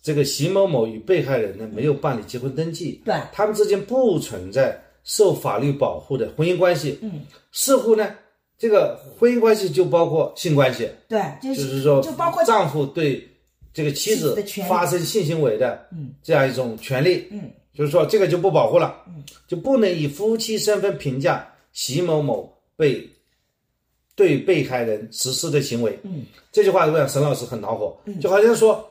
这个席某某与被害人呢没有办理结婚登记，对他们之间不存在受法律保护的婚姻关系。嗯，似乎呢，这个婚姻关系就包括性关系，对，就就是说，就包括丈夫对这个妻妻子发生性行为的嗯。这样一种权利，嗯，就是说这个就不保护了，嗯，就不能以夫妻身份评价席某某被对被害人实施的行为，嗯，这句话让沈老师很恼火，就好像说，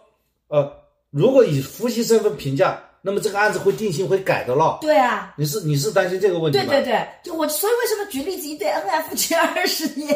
呃，如果以夫妻身份评价，那么这个案子会定性会改的了，对啊，你是你是担心这个问题吗？对对对，就我所以为什么举例子一对恩爱夫妻二十年，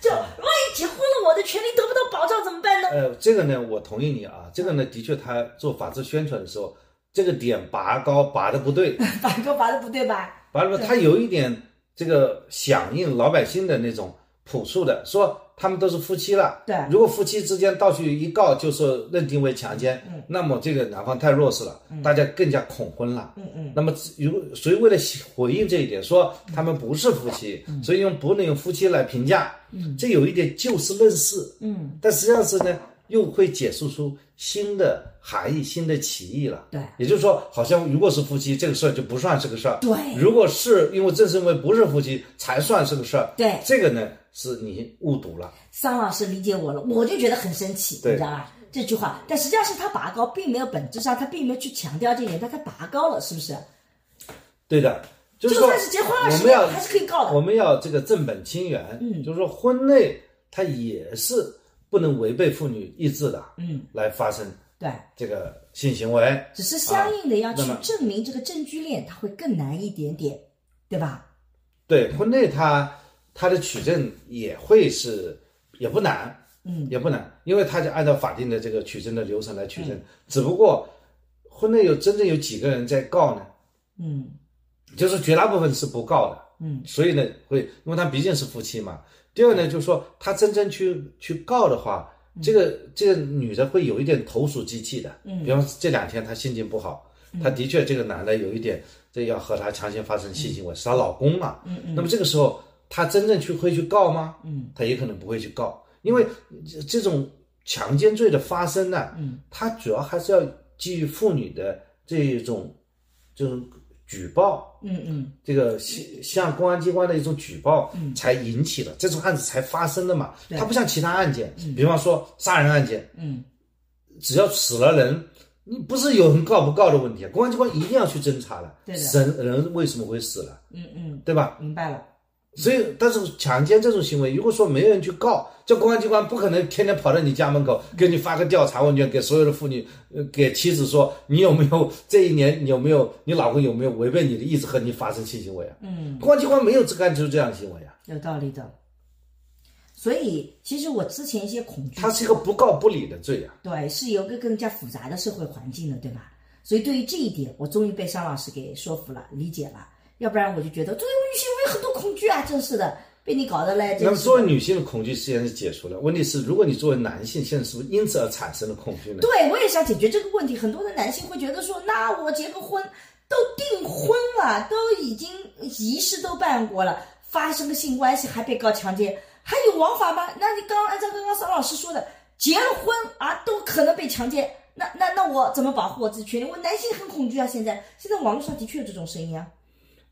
就万一结婚了，我的权利得不到保障怎么办呢？呃，这个呢，我同意你啊，这个呢，的确他做法制宣传的时候，这个点拔高拔的 不对，拔高拔的不对吧？拔了他有一点这个响应老百姓的那种朴素的，说他们都是夫妻了，对。如果夫妻之间到去一告，就是认定为强奸，嗯，那么这个男方太弱势了，大家更加恐婚了，嗯嗯，那么如所以为了回应这一点，说他们不是夫妻，嗯。所以用不能用夫妻来评价，嗯，这有一点就事论事，嗯，但实际上是呢，又会解释出新的含义、新的歧义了。对也就是说，好像如果是夫妻，这个事儿就不算是个事儿。对如果是因为正是因为不是夫妻才算是个事儿。对这个呢是你误读了。桑老师理解我了，我就觉得很生气，你知道吧？这句话，但实际上是他拔高，并没有本质上他并没有去强调这一点，但他拔高了，是不是？对的，就是说算是结婚二我们要十年，还是可以告的。我们要这个正本清源。嗯就是说婚内他也是不能违背妇女意志的，嗯，来发生对，这个性行为。只是相应的要去证明这个证据链，它会更难一点点，对吧？对婚内它它的取证也会是也不难，嗯，也不难，因为它就按照法定的这个取证的流程来取证。只不过婚内有真正有几个人在告呢？嗯就是绝大部分是不告的，嗯，所以呢会，因为他毕竟是夫妻嘛。第二呢，就是说他真正去去告的话，这个这个女的会有一点投鼠忌器的，嗯比方说这两天她心情不好，她的确这个男的有一点这要和她强行发生性行为，是她老公嘛。嗯嗯。那么这个时候，她真正去会去告吗？嗯，她也可能不会去告，因为这这种强奸罪的发生呢，嗯，它主要还是要基于妇女的这种这种举报，嗯嗯，这个向向公安机关的一种举报，嗯，才引起的这种案子才发生的嘛。它不像其他案件，比方说杀人案件，嗯，只要死了人，你不是有人告不告的问题，公安机关一定要去侦查的。对的人人为什么会死了，嗯嗯，对吧？明白了。所以，但是强奸这种行为，如果说没有人去告，这公安机关不可能天天跑到你家门口，给你发个调查问卷，给所有的妇女，呃，给妻子说，你有没有这一年你有没有你老公有没有违背你的意志和你发生性行为啊？嗯，公安机关没有干出这样的行为啊，有道理的。所以，其实我之前一些恐惧，它是一个不告不理的罪啊。对，是有个更加复杂的社会环境的，对吧？所以对于这一点，我终于被商老师给说服了、理解了。要不然我就觉得作为女性，我有很多恐惧啊，真是的，被你搞得嘞。那么作为女性的恐惧实际上是解除了，问题是如果你作为男性，现在是不是因此而产生了恐惧呢？对，我也想解决这个问题。很多的男性会觉得说，那我结个婚都订婚了，都已经仪式都办过了，发生个性关系还被告强奸，还有王法吗？那你刚刚按照刚刚邵老师说的，结了婚啊都可能被强奸，那那那我怎么保护我自己权利？我男性很恐惧啊，现在现在网络上的确有这种声音啊。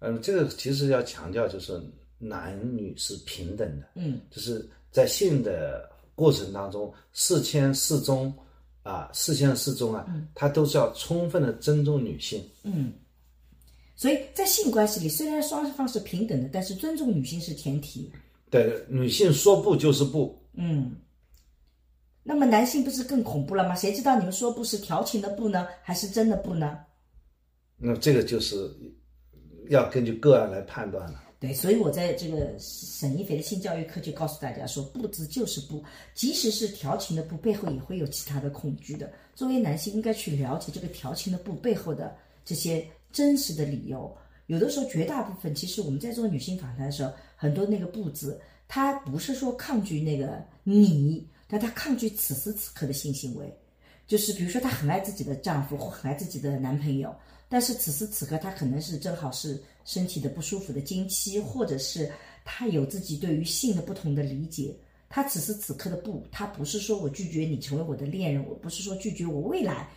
嗯，这个其实要强调，就是男女是平等的，嗯，就是在性的过程当中，事前事中啊，事前事中啊，他都是要充分的尊重女性。嗯，所以在性关系里，虽然双方是平等的，但是尊重女性是前提。对，女性说不就是不。嗯，那么男性不是更恐怖了吗？谁知道你们说不是调情的不呢，还是真的不呢？那这个就是要根据个案来判断了。对，所以我在这个沈一斐的性教育课就告诉大家说，不字就是不，即使是调情的不，背后也会有其他的恐惧的。作为男性，应该去了解这个调情的不背后的这些真实的理由。有的时候，绝大部分其实我们在做女性访谈的时候，很多那个不字，他不是说抗拒那个你，但他抗拒此时此刻的性行为。就是比如说，她很爱自己的丈夫或很爱自己的男朋友，但是此时此刻她可能是正好是身体的不舒服的经期，或者是他有自己对于性的不同的理解。他此时此刻的不，他不是说我拒绝你成为我的恋人，我不是说拒绝我未来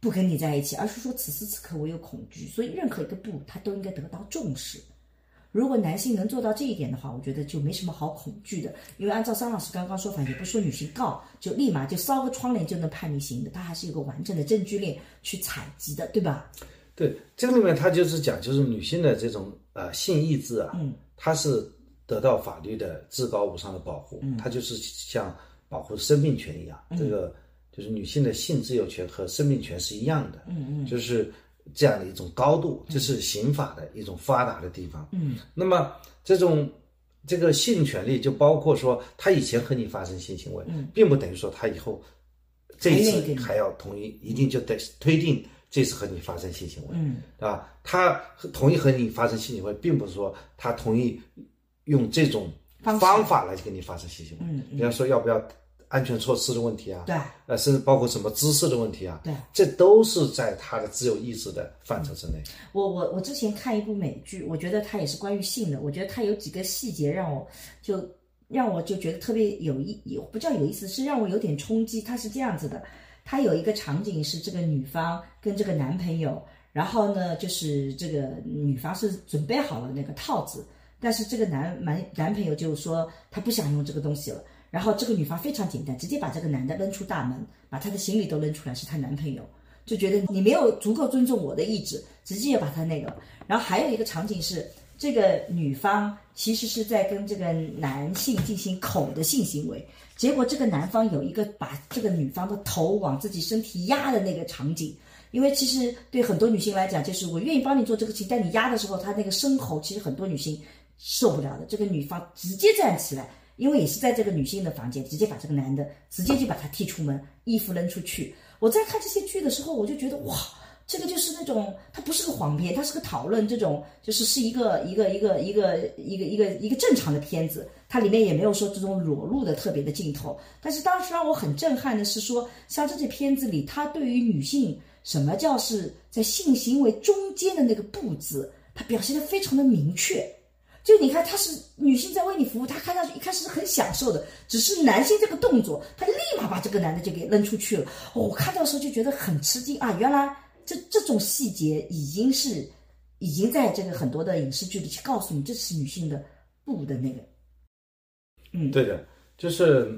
不跟你在一起，而是说此时此刻我有恐惧，所以任何一个不，他都应该得到重视。如果男性能做到这一点的话，我觉得就没什么好恐惧的。因为按照桑老师刚刚说法，也不说女性告就立马就烧个窗帘就能判你刑的，它还是有个完整的证据链去采集的，对吧？对，这个里面他就是讲，就是女性的这种呃性意志啊，嗯，它是得到法律的至高无上的保护，它就是像保护生命权一样，这个就是女性的性自由权和生命权是一样的，嗯嗯，就是这样的一种高度，这是刑法的一种发达的地方。嗯，那么这种这个性权利就包括说，他以前和你发生性行为，嗯，并不等于说他以后这一次还要同意，一定就得推定这次和你发生性行为，嗯，对吧？他同意和你发生性行为，并不是说他同意用这种方法来跟你发生性行为，嗯嗯比方说要不要安全措施的问题啊，对呃，甚至包括什么姿势的问题啊，对，这都是在他的自由意志的范畴之内。我我我之前看一部美剧，我觉得它也是关于性的，我觉得它有几个细节让我就让我就觉得特别有意，有不叫有意思，是让我有点冲击。它是这样子的，他有一个场景是这个女方跟这个男朋友，然后呢就是这个女方是准备好了那个套子，但是这个男男男朋友就说他不想用这个东西了。然后这个女方非常简单，直接把这个男的扔出大门，把他的行李都扔出来，是她男朋友。就觉得你没有足够尊重我的意志，直接把他那个。然后还有一个场景是，这个女方其实是在跟这个男性进行口的性行为，结果这个男方有一个把这个女方的头往自己身体压的那个场景。因为其实对很多女性来讲，就是我愿意帮你做这个事情，但你压的时候，她那个声吼，其实很多女性受不了的。这个女方直接站起来，因为也是在这个女性的房间，直接把这个男的直接就把他踢出门，衣服扔出去。我在看这些剧的时候，我就觉得哇，这个就是那种，它不是个黄片，它是个讨论这种，就是是一个一个一个一个一个一个一个正常的片子，它里面也没有说这种裸露的特别的镜头。但是当时让我很震撼的是说，像这些片子里，它对于女性什么叫是在性行为中间的那个“不”字，它表现的非常的明确。就你看，他是女性在为你服务，他看上去一开始是很享受的，只是男性这个动作，他立马把这个男的就给扔出去了。我看到的时候就觉得很吃惊啊！原来这这种细节已经是已经在这个很多的影视剧里去告诉你，这是女性的不的那个。嗯，对的，就是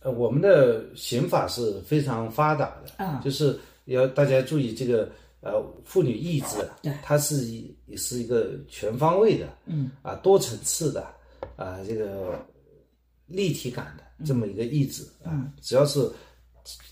呃，我们的刑法是非常发达的啊。就是要大家注意这个呃妇女意志啊，对它是一是一个全方位的，嗯。啊多层次的啊这个立体感的这么一个意志啊，只要是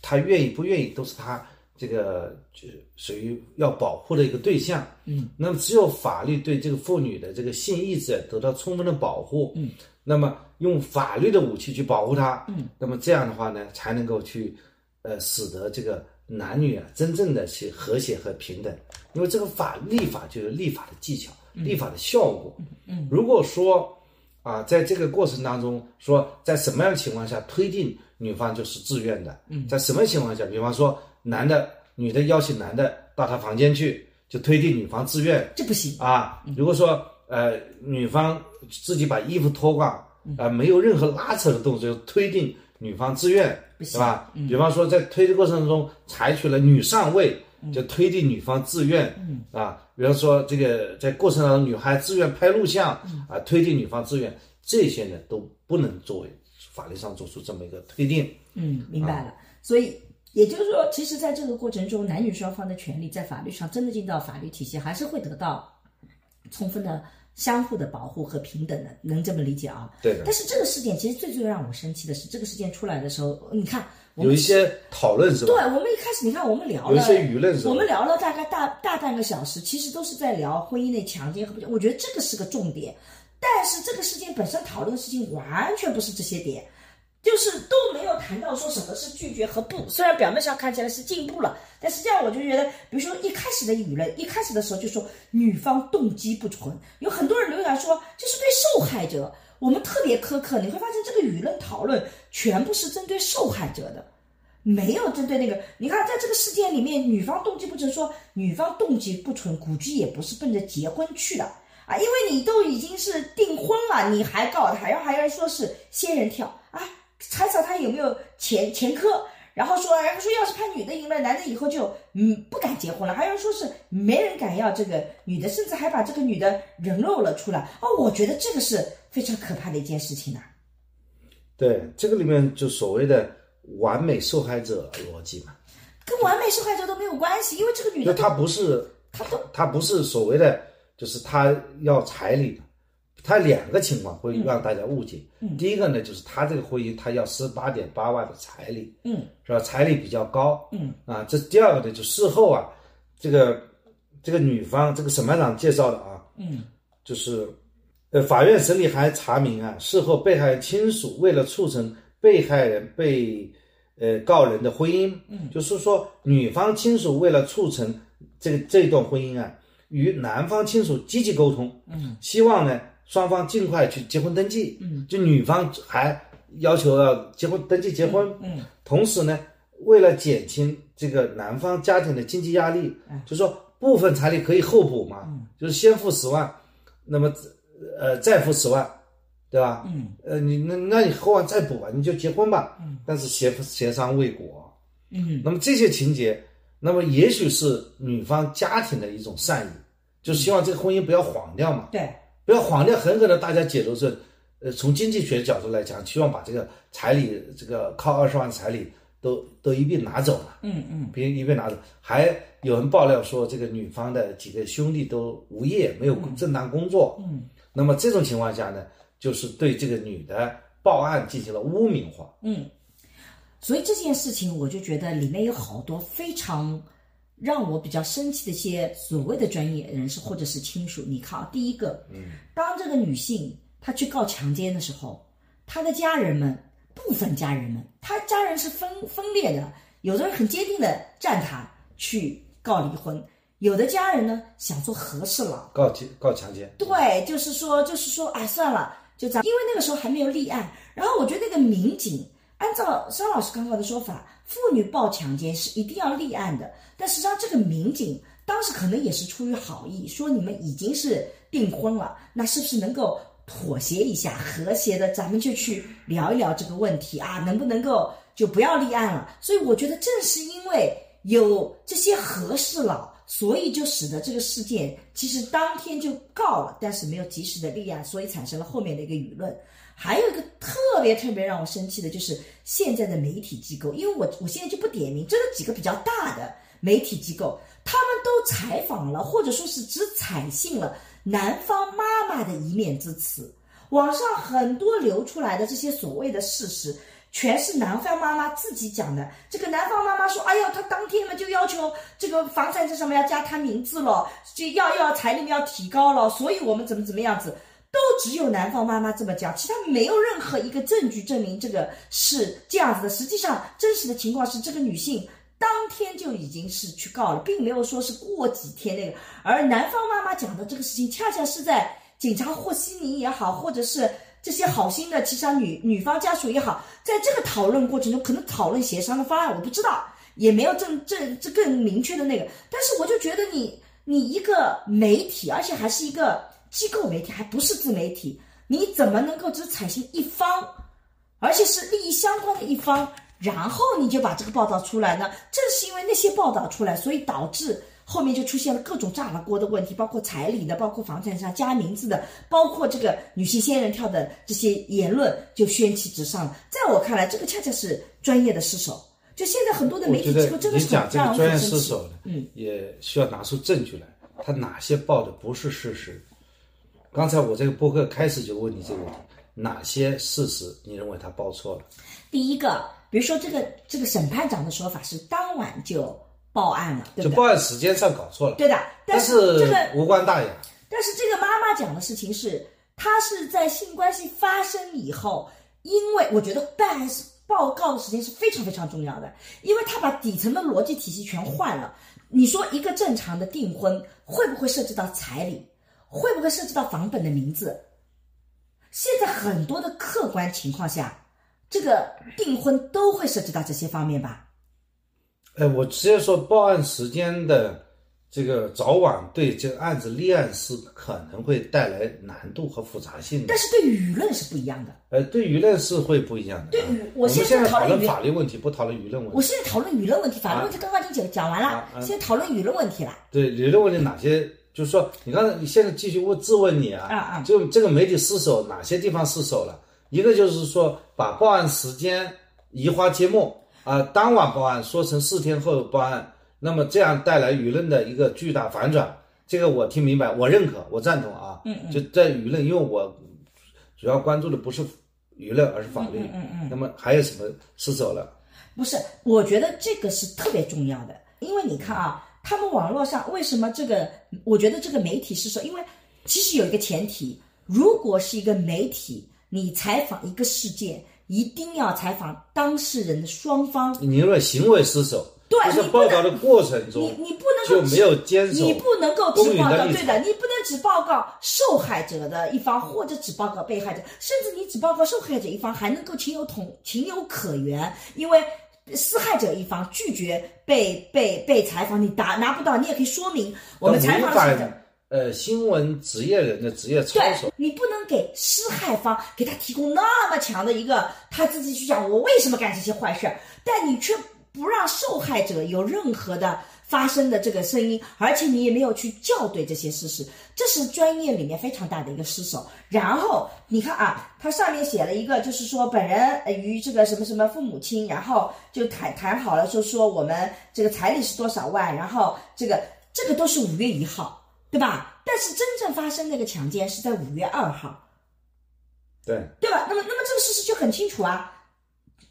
他愿意不愿意，都是他这个就属于要保护的一个对象。嗯，那么只有法律对这个妇女的这个性意志得到充分的保护，嗯，那么用法律的武器去保护他，嗯，那么这样的话呢，才能够去呃使得这个男女啊真正的去和谐和平等。因为这个法立法就是立法的技巧，立法的效果。嗯，如果说啊，在这个过程当中，说在什么样的情况下推定女方就是自愿的？嗯，在什么情况下，比方说男的、女的邀请男的到他房间去，就推定女方自愿这不行。啊。如果说呃女方自己把衣服脱光，啊、没有任何拉扯的动作，就推定女方自愿，是吧？比方说在推的过程中采取了女上位，就推定女方自愿，啊，比方说这个在过程当中女孩自愿拍录像，啊，推定女方自愿，这些呢都不能作为法律上做出这么一个推定。嗯，明白了。所以也就是说，其实在这个过程中，男女双方的权利在法律上真的进到法律体系，还是会得到充分的相互的保护和平等的，能这么理解啊？对的但是这个事件其实最最让我生气的是，这个事件出来的时候，你看有一些讨论是吧？对我们一开始你看我们聊了有一些舆论是吧我们聊了大概大大半个小时，其实都是在聊婚姻内强奸和不，我觉得这个是个重点。但是这个事件本身讨论的事情完全不是这些点，就是都没有谈到说什么是拒绝和不。虽然表面上看起来是进步了，但实际上我就觉得，比如说一开始的舆论，一开始的时候就说女方动机不纯，有很多人留言说这是对受害者，我们特别苛刻。你会发现这个舆论讨论全部是针对受害者的。没有针对那个，你看，在这个事件里面，女方动机不纯，说女方动机不纯，估计也不是奔着结婚去的啊，因为你都已经是订婚了，你还告他，然后还要说是仙人跳啊，查查他有没有前前科，然后说，然后说要是判女的赢了，男的以后就嗯不敢结婚了，还有人说是没人敢要这个女的，甚至还把这个女的人肉了出来。哦，我觉得这个是非常可怕的一件事情呐、对，这个里面就所谓的完美受害者逻辑嘛，跟完美受害者都没有关系，因为这个女的就他不是她都他不是所谓的，就是他要彩礼的，他两个情况会让大家误解。第一个呢，就是他这个婚姻他要十八点八万的彩礼，嗯，是吧？彩礼比较高，嗯，啊，这第二个呢，就事后啊，这个这个女方这个审判长介绍的啊，嗯，就是呃，法院审理还查明啊，事后被害人亲属为了促成被害人被呃告人的婚姻，嗯，就是说女方亲属为了促成这个这段婚姻啊，与男方亲属积极沟通，嗯，希望呢双方尽快去结婚登记，嗯，就女方还要求要结婚登记结婚，嗯，同时呢，为了减轻这个男方家庭的经济压力，嗯就说部分彩礼可以后补嘛，嗯。就是先付十万，那么呃再付十万，对吧？嗯，呃你那那你后完再补吧，你就结婚吧，嗯，但是协协商未果，嗯，那么这些情节，那么也许是女方家庭的一种善意，就希望这个婚姻不要黄掉嘛，对，不要谎掉，很可能大家解读是，呃，从经济学角度来讲，希望把这个彩礼，这个靠二十万彩礼都都一并拿走了，嗯嗯，别一并拿走。还有人爆料说，这个女方的几个兄弟都无业，没有正当工作，嗯，那么这种情况下呢，就是对这个女的报案进行了污名化，嗯，所以这件事情，我就觉得里面有好多非常让我比较生气的一些所谓的专业人士或者是亲属。你看啊，第一个，嗯，当这个女性她去告强奸的时候，她的家人们部分家人们，她家人是分分裂的，有的人很坚定的站她去告离婚，有的家人呢想做和事佬，告告强奸。对，就是说，就是说，哎，算了，就这样，因为那个时候还没有立案。然后我觉得那个民警，按照孙老师刚刚的说法，妇女报强奸是一定要立案的，但实际上这个民警当时可能也是出于好意，说你们已经是订婚了，那是不是能够妥协一下，和谐的，咱们就去聊一聊这个问题啊，能不能够就不要立案了？所以我觉得正是因为有这些和事佬。所以就使得这个事件其实当天就告了，但是没有及时的立案，所以产生了后面的一个舆论。还有一个特别特别让我生气的就是现在的媒体机构，因为我我现在就不点名，这个几个比较大的媒体机构，他们都采访了，或者说是只采信了男方妈妈的一面之词。网上很多流出来的这些所谓的事实。全是男方妈妈自己讲的。这个男方妈妈说：“哎呀，他当天嘛就要求这个房产证上面要加他名字了，就要要彩礼要提高了，所以我们怎么怎么样子，都只有男方妈妈这么讲，其他没有任何一个证据证明这个是这样子的。实际上，真实的情况是，这个女性当天就已经是去告了，并没有说是过几天那个。而男方妈妈讲的这个事情，恰恰是在警察和稀泥也好，或者是。”这些好心的，其实女女方家属也好，在这个讨论过程中，可能讨论协商的方案，我不知道，也没有正正这更明确的那个。但是我就觉得你你一个媒体，而且还是一个机构媒体，还不是自媒体，你怎么能够只采信一方，而且是利益相关的一方，然后你就把这个报道出来呢？正是因为那些报道出来，所以导致。后面就出现了各种炸了锅的问题，包括彩礼的，包括房产上加名字的，包括这个女性仙人跳的这些言论就掀起直上了。在我看来，这个恰恰是专业的失守。就现在很多的媒体机构真的是讲这个专业失守嗯，也需要拿出证据来。他哪些报的不是事实？刚才我这个播客开始就问你这个问题：哪些事实你认为他报错了？第一个，比如说这个这个审判长的说法是当晚就。报案了，对就报案时间上搞错了，对的。但是这个无关大雅。但是这个妈妈讲的事情是，她是在性关系发生以后，因为我觉得办案是报告的时间是非常非常重要的，因为她把底层的逻辑体系全换了。你说一个正常的订婚会不会涉及到彩礼？会不会涉及到房本的名字？现在很多的客观情况下，这个订婚都会涉及到这些方面吧？哎，我直接说报案时间的这个早晚对这个案子立案是可能会带来难度和复杂性的，但是对舆论是不一样的。呃，对舆论是会不一样的。对，我现在讨论法律问题，不讨论舆论问题。我现在讨论舆论问题，法律问题刚刚已经讲讲完了，现在讨论舆论问题了。对，舆论问题哪些？就是说，你刚才你现在继续问质问你啊，啊啊，就这个媒体失手哪些地方失手了？一个就是说把报案时间移花接木。啊，当晚报案说成四天后报案，那么这样带来舆论的一个巨大反转，这个我听明白，我认可，我赞同啊。嗯嗯。就在舆论，因为我主要关注的不是舆论，而是法律。嗯嗯嗯。那么还有什么失手了？不是，我觉得这个是特别重要的，因为你看啊，他们网络上为什么这个？我觉得这个媒体失手，因为其实有一个前提，如果是一个媒体，你采访一个事件。一定要采访当事人的双方。你认为行为失守？对，就是报道的过程中，你你不能够没有坚守，你不能够只报告对的，你不能只报告受害者的一方，或者只报告被害者，甚至你只报告受害者一方，还能够情有同情有可原，因为施害者一方拒绝被被被采访，你拿拿不到，你也可以说明我们采访者。呃，新闻职业人的职业操守，你不能给施害方给他提供那么强的一个他自己去讲我为什么干这些坏事儿，但你却不让受害者有任何的发生的这个声音，而且你也没有去校对这些事实，这是专业里面非常大的一个失手。然后你看啊，他上面写了一个，就是说本人与这个什么什么父母亲，然后就谈谈好了，就说我们这个彩礼是多少万，然后这个这个都是五月一号。对吧？但是真正发生那个强奸是在五月二号，对对吧？那么，那么这个事实就很清楚啊。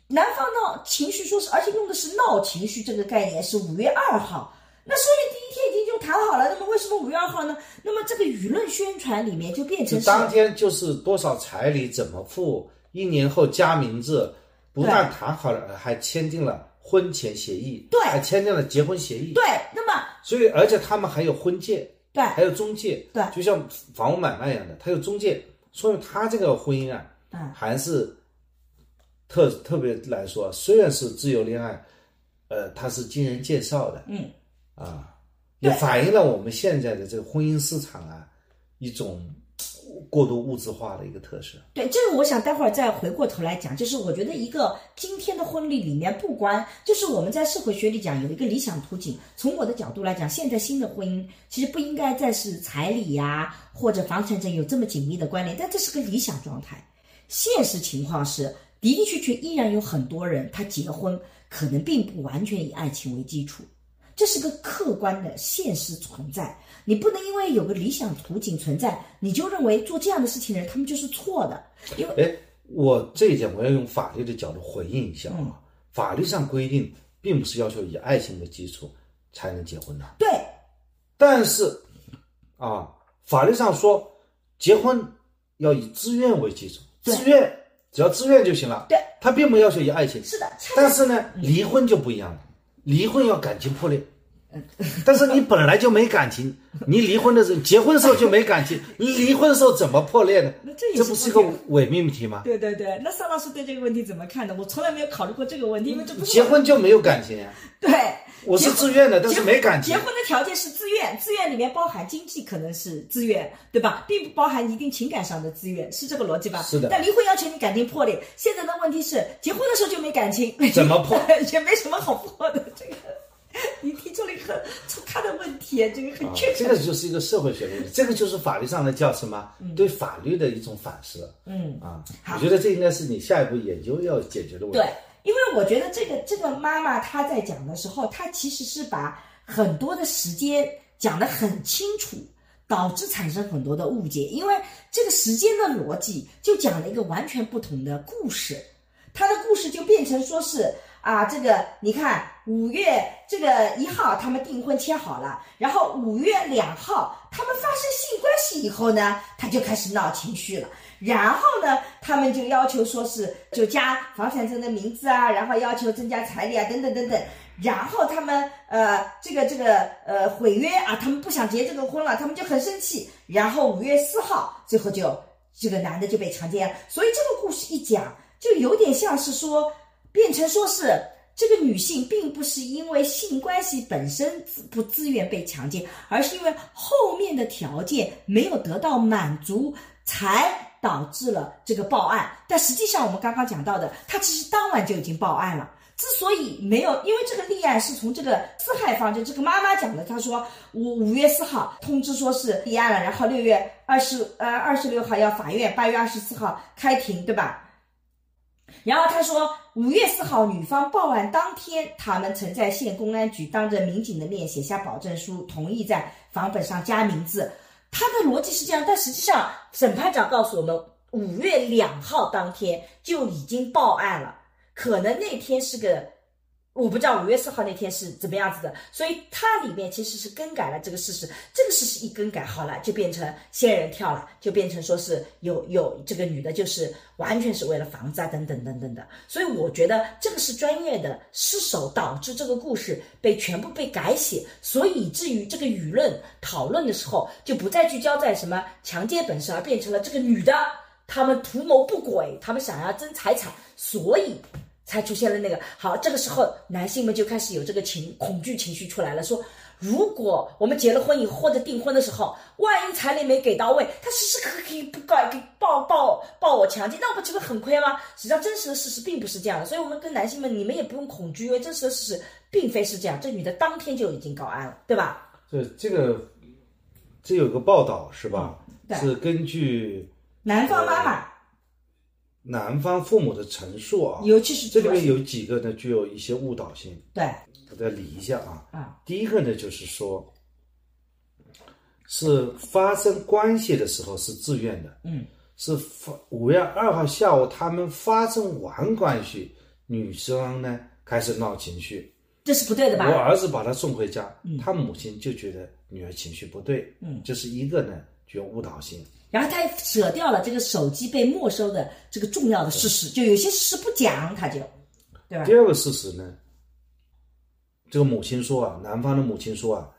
男方闹情绪说是，而且用的是闹情绪这个概念是五月二号，那说明第一天已经就谈好了。那么为什么五月二号呢？那么这个舆论宣传里面就变成当天就是多少彩礼怎么付，一年后加名字，不但谈好了，还签订了婚前协议，对，还签订了结婚协议，对。那么，所以而且他们还有婚介。对，还有中介，对，就像房屋买卖一样的，他有中介，说明他这个婚姻啊，嗯，还是特特别来说，虽然是自由恋爱，呃，它是经人介绍的，嗯，啊，也反映了我们现在的这个婚姻市场啊一种过度物质化的一个特色。对，这个我想待会儿再回过头来讲，就是我觉得一个今天的婚礼里面，不光就是我们在社会学里讲有一个理想图景，从我的角度来讲，现在新的婚姻其实不应该再是彩礼呀、或者房产证有这么紧密的关联，但这是个理想状态。现实情况是，的的确确依然有很多人他结婚可能并不完全以爱情为基础，这是个客观的现实存在。你不能因为有个理想图景存在，你就认为做这样的事情的人他们就是错的，因为哎，我这一点我要用法律的角度回应一下啊。嗯法律上规定，并不是要求以爱情为基础才能结婚的，对但是啊，法律上说结婚要以自愿为基础，自愿只要自愿就行了。对，他并不要求有爱情。是的，但是呢，离婚就不一样了，离婚要感情破裂。但是你本来就没感情，你离婚的时候，结婚的时候就没感情，你离婚的时候怎么破裂呢？那这也是这不是一个伪命题吗？对对对，那桑老师对这个问题怎么看呢？我从来没有考虑过这个问题，因为这不是结婚就没有感情呀、对。我是自愿的，但是没感情结。婚的条件是自愿，自愿里面包含经济可能是自愿，对吧？并不包含一定情感上的自愿，是这个逻辑吧？是的但离婚要求你感情破裂，现在的问题是结婚的时候就没感情，怎么破？也没什么好破的。这个 你提出了一个很粗咖的问题，这个很啊确实。这个就是一个社会学问题，这个就是法律上的叫什么？对法律的一种反思。嗯啊，我觉得这应该是你下一步研究要解决的问题。对，因为我觉得这个这个妈妈她在讲的时候，她其实是把很多的时间讲得很清楚，导致产生很多的误解。因为这个时间的逻辑就讲了一个完全不同的故事，她的故事就变成说是啊，这个你看五月这个一号他们订婚签好了，然后五月两号他们发生性关系以后呢，他就开始闹情绪了。然后呢，他们就要求说是就加房产证的名字啊，然后要求增加彩礼啊，等等等等。然后他们呃这个这个呃毁约啊，他们不想结这个婚了，他们就很生气。然后五月四号，最后就这个男的就被强奸。所以这个故事一讲，就有点像是说变成说是这个女性并不是因为性关系本身自不自愿被强奸，而是因为后面的条件没有得到满足，才导致了这个报案。但实际上，我们刚刚讲到的，他其实当晚就已经报案了。之所以没有，因为这个立案是从这个四害方，就这个妈妈讲的。她说五五月四号通知说是立案了，然后六月二十呃二十六号要法院，八月二十四号开庭，对吧？然后他说，五月四号女方报案当天，他们曾在县公安局当着民警的面写下保证书，同意在房本上加名字。他的逻辑是这样，但实际上审判长告诉我们，五月两号当天就已经报案了，可能那天是个。我不知道五月四号那天是怎么样子的，所以它里面其实是更改了这个事实。这个事实一更改，好了，就变成仙人跳了，就变成说是有有这个女的，就是完全是为了房子啊，等等等等的。所以我觉得这个是专业的失手导致这个故事被全部被改写，所以至于这个舆论讨论的时候就不再聚焦在什么强奸本身，而变成了这个女的他们图谋不轨，他们想要争财产，所以。才出现了那个好，这个时候男性们就开始有这个情恐惧情绪出来了，说如果我们结了婚以后或者订婚的时候，万一彩礼没给到位，他时时刻刻可以不告给抱抱抱我强奸，那我不岂不很亏吗？实际上真实的事实并不是这样的，所以我们跟男性们，你们也不用恐惧，因为真实的事实并非是这样，这女的当天就已经告安了，对吧？这这个这有个报道是吧？对是根据男方妈妈，男方父母的陈述啊，尤其是这里面有几个呢具有一些误导性，对。我再理一下啊。啊，第一个呢，就是说，是发生关系的时候是自愿的，嗯，是发五月二号下午他们发生完关系，女生呢开始闹情绪，这是不对的吧？我？儿子把她送回家，他母亲就觉得女儿情绪不对，嗯，这是一个呢具有误导性。然后他还舍掉了这个手机被没收的这个重要的事实，就有些事实不讲，他就，对吧第？二个事实呢，这个母亲说啊，男方的母亲说啊，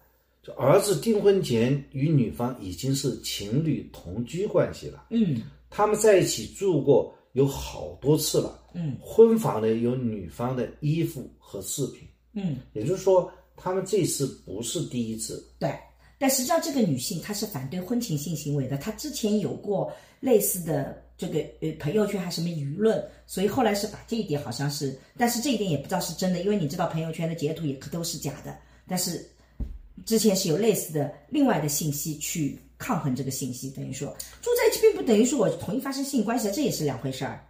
就儿子订婚前与女方已经是情侣同居关系了，嗯他们在一起住过有好多次了，嗯，婚房呢有女方的衣服和饰品，嗯，也就是说，他们这次不是第一次。对。但实际上，这个女性她是反对婚前性行为的，她之前有过类似的这个呃朋友圈还什么舆论，所以后来是把这一点好像是，但是这一点也不知道是真的，因为你知道朋友圈的截图也可都是假的，但是之前是有类似的另外的信息去抗衡这个信息，等于说住在一起并不等于说我同意发生性关系，这也是两回事儿。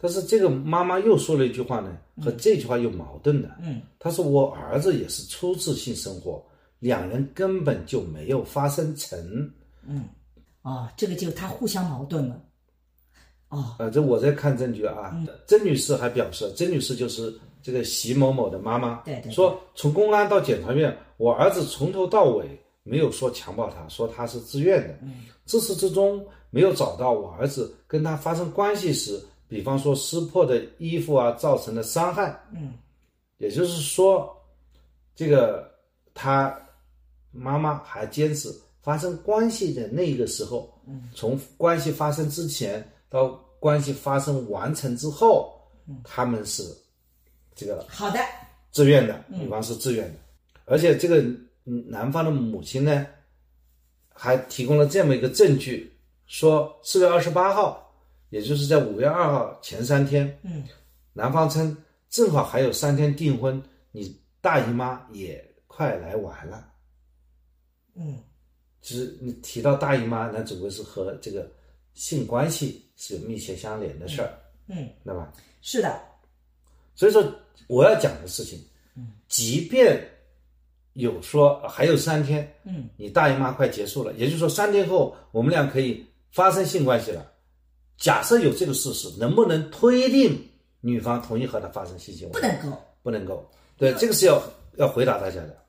但是这个妈妈又说了一句话呢，和这句话有矛盾的。嗯，她说我儿子也是初次性生活。两人根本就没有发生成，嗯，哦，这个就他互相矛盾了，哦，呃，这我在看证据啊。曾女士还表示，曾女士就是这个席某某的妈妈，对对，说从公安到检察院，我儿子从头到尾没有说强暴他，说他是自愿的，嗯，自始至终没有找到我儿子跟他发生关系时，比方说撕破的衣服啊造成的伤害，嗯，也就是说，这个他。妈妈还坚持发生关系的那个时候，从关系发生之前到关系发生完成之后，他们是这个好的。自愿的，女方是自愿的，而且这个男方的母亲呢，还提供了这么一个证据，说四月二十八号，也就是在五月二号前三天，嗯，男方称正好还有三天订婚，你大姨妈也快来晚了。嗯，其实你提到大姨妈，那只不过是和这个性关系是有密切相连的事儿，嗯，对吧？是的，所以说我要讲的事情，嗯，即便有说还有三天，嗯，你大姨妈快结束了，也就是说三天后我们俩可以发生性关系了。假设有这个事实，能不能推定女方同意和他发生性行为？不能够，不能够。对，这个是要要回答大家的。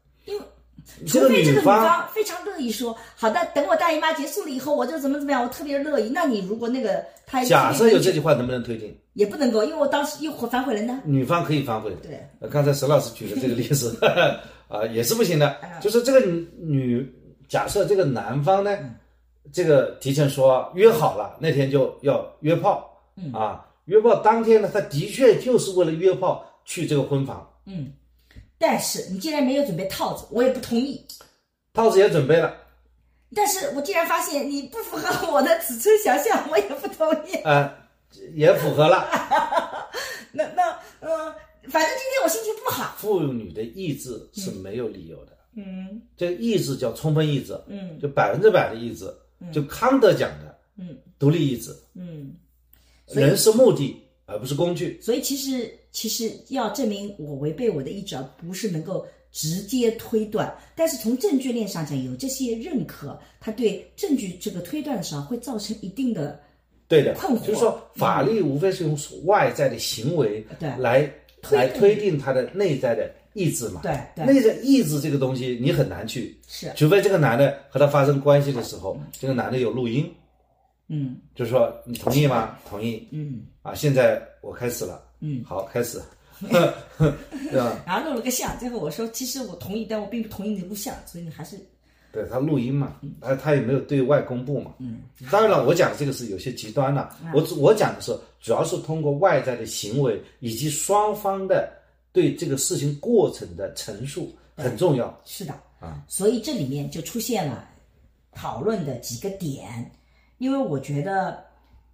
除非这个女方非常乐意说，好的，等我大姨妈结束了以后，我就怎么怎么样，我特别乐意。那你如果那个他假设有这句话，能不能推进？也不能够，因为我当时又反悔了呢。女方可以反悔。对，刚才石老师举的这个例子 啊，也是不行的。就是这个女，假设这个男方呢，这个提前说约好了那天就要约炮，啊，约炮当天呢，他的确就是为了约炮去这个婚房，嗯。但是你既然没有准备套子，我也不同意。套子也准备了，但是我既然发现你不符合我的尺寸想象，我也不同意。啊，也符合了。那那嗯，反正今天我心情不好。妇女的意志是没有理由的。嗯，这个意志叫充分意志。嗯，就百分之百的意志。嗯就康德讲的。嗯，独立意志。嗯，人是目的而不是工具。所以其实。其实要证明我违背我的意志，而不是能够直接推断。但是从证据链上讲，有这些认可，他对证据这个推断的时候，会造成一定的对的困惑。就是说，法律无非是用外在的行为对来来推定他的内在的意志嘛。对对，内在意志这个东西你很难去，是除非这个男的和他发生关系的时候，这个男的有录音，嗯，就是说你同意吗？同意，嗯，啊，现在我开始了。嗯，好，开始，对吧？然后录了个像，最后我说，其实我同意，但我并不同意你录像，所以你还是对他录音嘛，他他也没有对外公布嘛。嗯，当然了，我讲的这个是有些极端了。我我讲的是，主要是通过外在的行为以及双方的对这个事情过程的陈述很重要。是的啊，所以这里面就出现了讨论的几个点，因为我觉得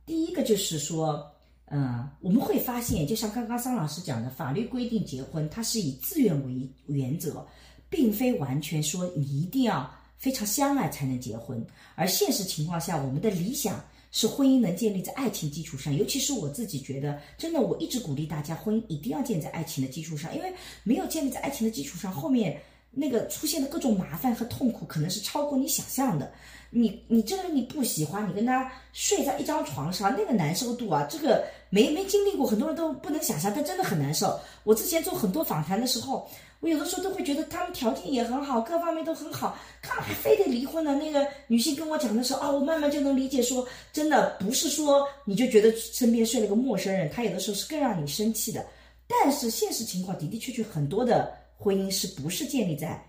第一个就是说。嗯，我们会发现，就像刚刚桑老师讲的，法律规定结婚，它是以自愿为原则，并非完全说你一定要非常相爱才能结婚。而现实情况下，我们的理想是婚姻能建立在爱情基础上。尤其是我自己觉得，真的，我一直鼓励大家，婚姻一定要建在爱情的基础上，因为没有建立在爱情的基础上，后面那个出现的各种麻烦和痛苦，可能是超过你想象的。你你这个人你不喜欢，你跟他睡在一张床上，那个难受度啊，这个没没经历过，很多人都不能想象，但真的很难受。我之前做很多访谈的时候，我有的时候都会觉得他们条件也很好，各方面都很好，干嘛还非得离婚呢？那个女性跟我讲的时候啊，我慢慢就能理解，说真的不是说你就觉得身边睡了个陌生人，他有的时候是更让你生气的。但是现实情况的的确确很多的婚姻是不是建立在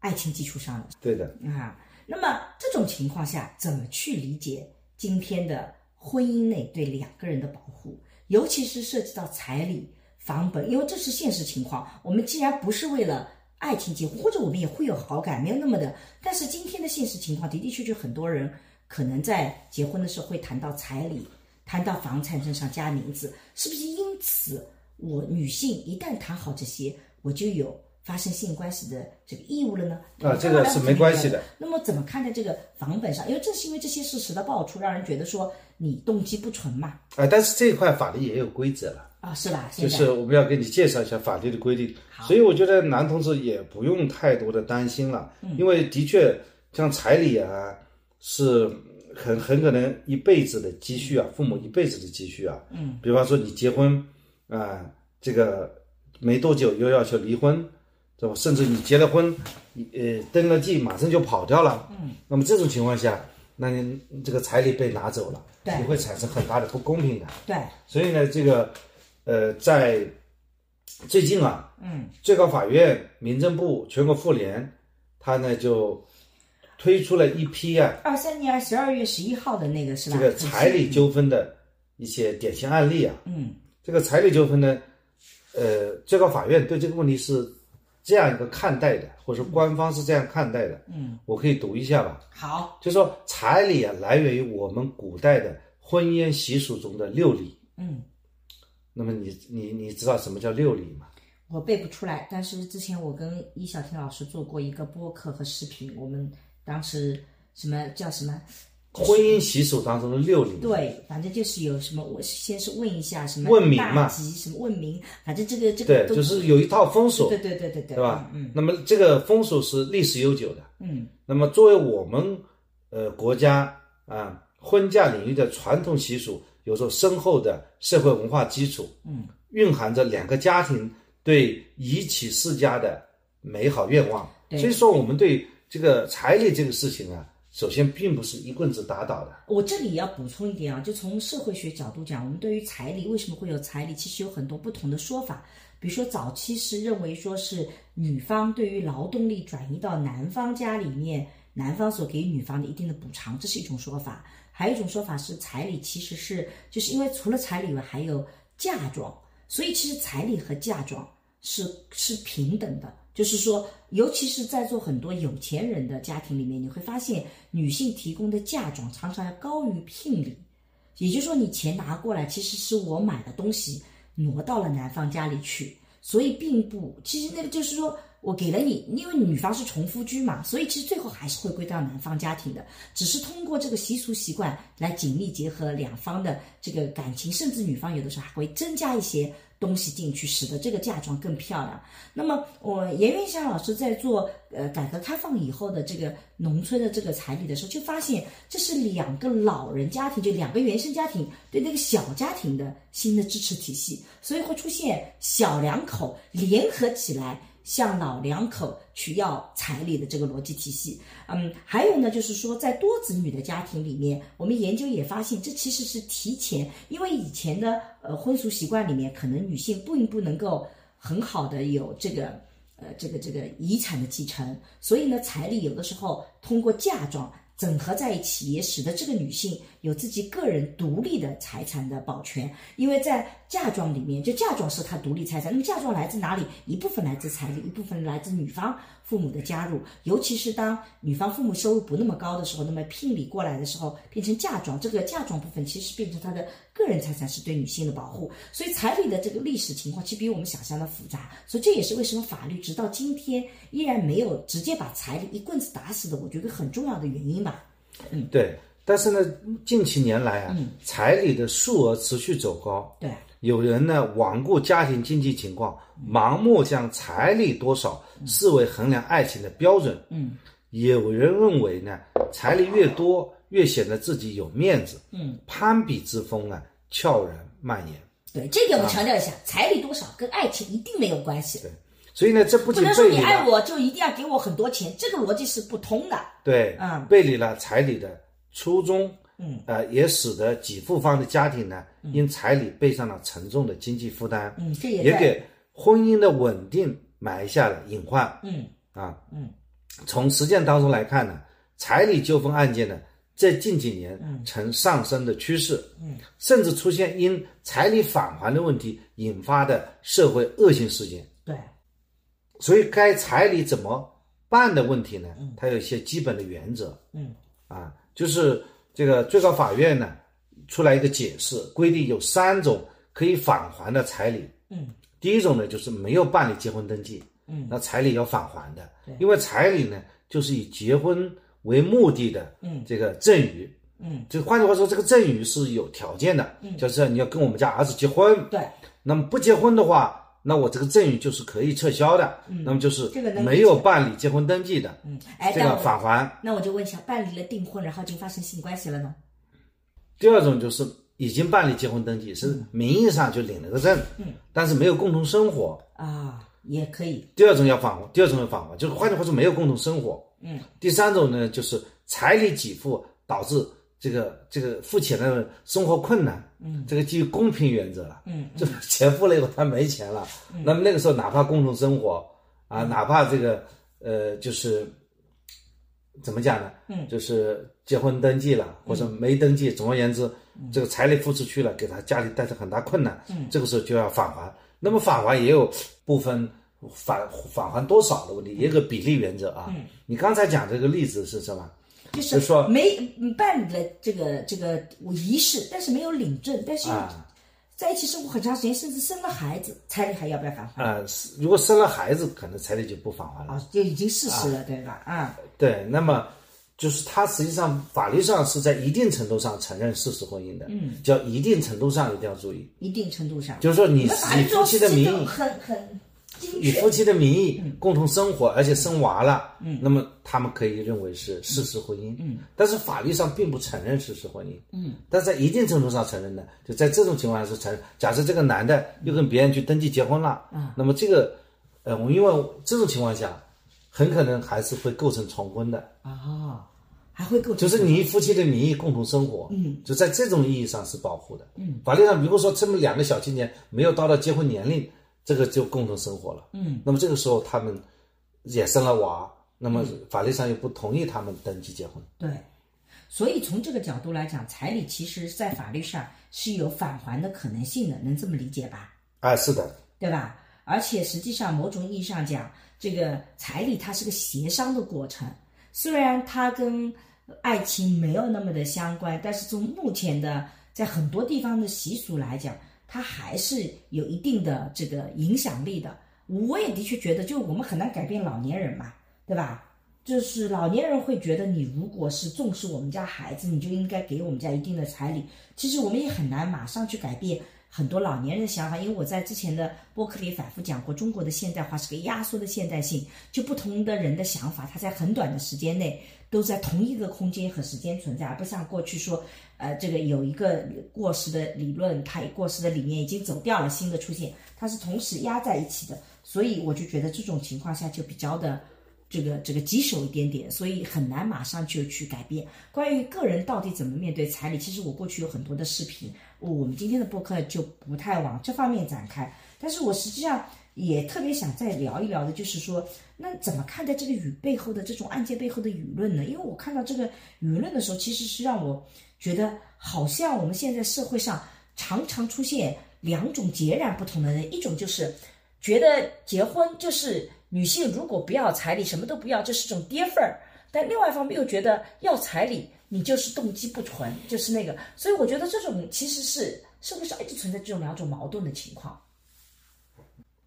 爱情基础上的？对的啊。那么这种情况下，怎么去理解今天的婚姻内对两个人的保护，尤其是涉及到彩礼、房本，因为这是现实情况。我们既然不是为了爱情结婚，或者我们也会有好感，没有那么的。但是今天的现实情况的的确确，很多人可能在结婚的时候会谈到彩礼，谈到房产证上加名字，是不是？因此，我女性一旦谈好这些，我就有发生性关系的这个义务了呢？啊，这个是没关系的。那么怎么看待这个房本上？因为正是因为这些事实的爆出，让人觉得说你动机不纯嘛。啊，但是这一块法律也有规则了。啊，是吧？就是我们要给你介绍一下法律的规定，所以我觉得男同志也不用太多的担心了，因为的确像彩礼啊，是很很可能一辈子的积蓄啊，父母一辈子的积蓄啊。嗯，比方说你结婚啊，这个没多久又要求离婚，对吧？甚至你结了婚，呃，登了记马上就跑掉了。嗯，那么这种情况下，那你这个彩礼被拿走了，对，你会产生很大的不公平的。对，所以呢，这个。呃，在最近啊，嗯，最高法院、民政部、全国妇联，他呢就推出了一批啊，二三年十二月十一号的那个是吧？这个彩礼纠纷的一些典型案例啊，嗯，这个彩礼纠纷呢，呃，最高法院对这个问题是这样一个看待的，或者说官方是这样看待的，嗯，我可以读一下吧。好，就说彩礼啊，来源于我们古代的婚姻习俗中的六礼，嗯。那么你你你知道什么叫六礼吗？我背不出来，但是之前我跟易小天老师做过一个播客和视频，我们当时什么叫什么婚姻习俗当中的六礼？对，反正就是有什么，我先是问一下什么问名嘛，什么问名，反正这个这个对，就是有一套风俗，对对对对对，对吧？嗯，那么这个风俗是历史悠久的，嗯，那么作为我们呃国家啊婚嫁领域的传统习俗。有着深厚的社会文化基础，嗯，蕴含着两个家庭对一起世家的美好愿望。所以说，我们对这个彩礼这个事情啊，首先并不是一棍子打倒的。我这里要补充一点啊，就从社会学角度讲，我们对于彩礼为什么会有彩礼，其实有很多不同的说法。比如说，早期是认为说是女方对于劳动力转移到男方家里面，男方所给予女方的一定的补偿，这是一种说法。还有一种说法是，彩礼其实是就是因为除了彩礼以外还有嫁妆，所以其实彩礼和嫁妆是是平等的。就是说，尤其是在座很多有钱人的家庭里面，你会发现女性提供的嫁妆常常要高于聘礼。也就是说，你钱拿过来，其实是我买的东西挪到了男方家里去，所以并不，其实那个就是说。我给了你，因为女方是重夫居嘛，所以其实最后还是会归到男方家庭的，只是通过这个习俗习惯来紧密结合两方的这个感情，甚至女方有的时候还会增加一些东西进去，使得这个嫁妆更漂亮。那么我严云霞老师在做呃改革开放以后的这个农村的这个彩礼的时候，就发现这是两个老人家庭，就两个原生家庭对那个小家庭的新的支持体系，所以会出现小两口联合起来。向老两口去要彩礼的这个逻辑体系，嗯，还有呢，就是说在多子女的家庭里面，我们研究也发现，这其实是提前，因为以前的呃婚俗习惯里面，可能女性并不能够很好的有这个呃这个这个遗产的继承，所以呢，彩礼有的时候通过嫁妆。整合在一起，也使得这个女性有自己个人独立的财产的保全。因为在嫁妆里面，就嫁妆是他独立财产。那么嫁妆来自哪里？一部分来自彩礼，一部分来自女方。父母的加入，尤其是当女方父母收入不那么高的时候，那么聘礼过来的时候，变成嫁妆，这个嫁妆部分其实变成她的个人财产，是对女性的保护。所以彩礼的这个历史情况，其实比我们想象的复杂。所以这也是为什么法律直到今天依然没有直接把彩礼一棍子打死的，我觉得很重要的原因吧。嗯，对。但是呢，近几年来啊，彩礼的数额持续走高。对。有人呢罔顾家庭经济情况，盲目将彩礼多少视为衡量爱情的标准。嗯，有人认为呢，彩礼越多越显得自己有面子。嗯，攀比之风啊悄然蔓延。对，这点我们强调一下，彩礼多少跟爱情一定没有关系。对，所以呢，这不仅不能说你爱我就一定要给我很多钱，这个逻辑是不通的。对，嗯，背离了彩礼的初衷。嗯，呃，也使得给付方的家庭呢，因彩礼背上了沉重的经济负担。嗯，这也给婚姻的稳定埋下了隐患。嗯，啊，嗯，从实践当中来看呢，彩礼纠纷案件呢，在近几年呈上升的趋势，嗯，甚至出现因彩礼返还的问题引发的社会恶性事件。对，所以该彩礼怎么办的问题呢？它有一些基本的原则。嗯，啊，就是这个最高法院呢出来一个解释，规定有三种可以返还的彩礼。嗯，第一种呢就是没有办理结婚登记，嗯，那彩礼要返还的。对，因为彩礼呢就是以结婚为目的的，嗯。这个赠与。嗯，就换句话说，这个赠与是有条件的，嗯，就是你要跟我们家儿子结婚，对，那么不结婚的话，那我这个赠与就是可以撤销的，嗯，那么就是没有办理结婚登记的，嗯，哎，这个返还。那我就问一下，办理了订婚，然后就发生性关系了呢？第二种就是已经办理结婚登记，是名义上就领了个证，嗯，但是没有共同生活。啊，也可以，第二种要返还，第二种要返还，就是换句话说没有共同生活。嗯，第三种呢，就是彩礼给付导致这个这个付钱的人生活困难。嗯，这个基于公平原则了。嗯，就是钱付了以后他没钱了，那么那个时候哪怕共同生活啊，哪怕这个呃就是怎么讲呢？嗯就是结婚登记了或者没登记，总而言之，这个彩礼付出去了，给他家里带来很大困难。嗯，这个时候就要返还。那么返还也有部分返返还多少的问题，也有个比例原则啊。嗯，你刚才讲这个例子是什么？就是说没嗯办理了这个这个仪式，但是没有领证，但是在一起生活很长时间，甚至生了孩子，彩礼还要不要返还？啊、是如果生了孩子，可能彩礼就不返还了。啊，就已经事实了，对吧？啊，对，那么就是他实际上法律上是在一定程度上承认事实婚姻的，嗯，叫一定程度上一定要注意，一定程度上，就是说你我们法以夫妻的名义，很很以夫。妻的名义共同生活，而且生娃了，嗯，那么他们可以认为是事实婚姻，嗯，但是法律上并不承认事实婚姻，嗯，但是在一定程度上承认的，就在这种情况下是承认。假设这个男的又跟别人去登记结婚了，嗯，那么这个，呃，我因为这种情况下，很可能还是会构成重婚的，啊，还会构成就是你以夫妻的名义共同生活，嗯，就在这种意义上是保护的，嗯，法律上如果说这么两个小青年没有到了结婚年龄，这个就共同生活了，嗯，那么这个时候他们也生了娃，那么法律上又不同意他们登记结婚，对，所以从这个角度来讲，彩礼其实在法律上是有返还的可能性的，能这么理解吧？哎，是的，对吧？而且实际上，某种意义上讲，这个彩礼它是个协商的过程，虽然它跟爱情没有那么的相关，但是从目前的在很多地方的习俗来讲，他还是有一定的这个影响力的。我也的确觉得，就我们很难改变老年人嘛，对吧？就是老年人会觉得，你如果是重视我们家孩子，你就应该给我们家一定的彩礼。其实我们也很难马上去改变很多老年人的想法，因为我在之前的播客里反复讲过，中国的现代化是个压缩的现代性，就不同的人的想法，他在很短的时间内都在同一个空间和时间存在，而不像过去说，呃，这个有一个过时的理论，它过时的理念已经走掉了，新的出现，它是同时压在一起的，所以我就觉得这种情况下就比较的。这个这个棘手一点点，所以很难马上就去改变。关于个人到底怎么面对彩礼，其实我过去有很多的视频，我们今天的播客就不太往这方面展开。但是我实际上也特别想再聊一聊的，就是说，那怎么看待这个语背后的这种案件背后的舆论呢？因为我看到这个舆论的时候，其实是让我觉得，好像我们现在社会上常常出现两种截然不同的人，一种就是觉得结婚就是。女性如果不要彩礼，什么都不要，这是种跌份儿；但另外一方面又觉得要彩礼，你就是动机不纯，就是那个。所以我觉得这种其实是社会上一直存在这种两种矛盾的情况。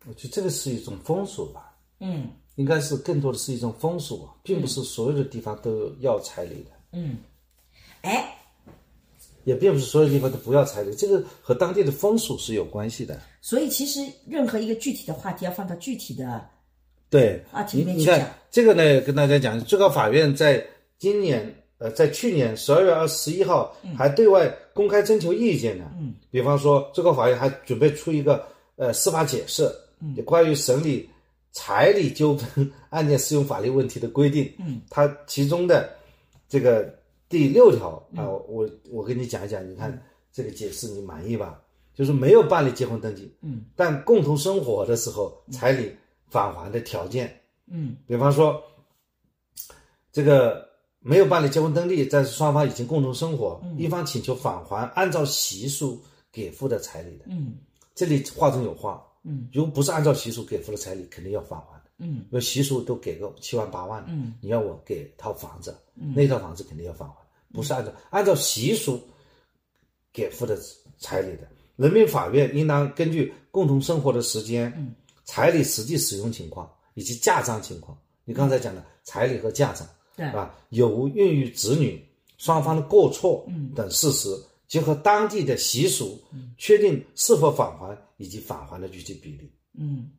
我觉得这个是一种风俗吧，嗯应该是更多的是一种风俗，并不是所有的地方都要彩礼的，嗯，哎，也并不是所有地方都不要彩礼，这个和当地的风俗是有关系的。所以其实任何一个具体的话题要放到具体的对。你你看。这个呢，跟大家讲，最高法院在今年呃，在去年十二月二十一号还对外公开征求意见呢。嗯，比方说，最高法院还准备出一个呃司法解释，嗯，关于审理彩礼纠纷案件适用法律问题的规定。嗯，它其中的这个第六条啊、我我跟你讲一讲，你看这个解释你满意吧？就是没有办理结婚登记，嗯，但共同生活的时候，彩礼返还的条件，嗯，比方说，这个没有办理结婚登记，但是双方已经共同生活，一方请求返还按照习俗给付的彩礼的，嗯。这里话中有话，嗯，如果不是按照习俗给付的彩礼，肯定要返还的，嗯。因为习俗都给个七万八万的，嗯，你要我给套房子，那套房子肯定要返还，不是按照按照习俗给付的彩礼的。人民法院应当根据共同生活的时间、嗯彩礼实际使用情况以及嫁妆情况，你刚才讲的彩礼和嫁妆，对。啊，有无孕育子女、双方的过错等事实，结合当地的习俗，确定是否返还以及返还的具体比例。嗯，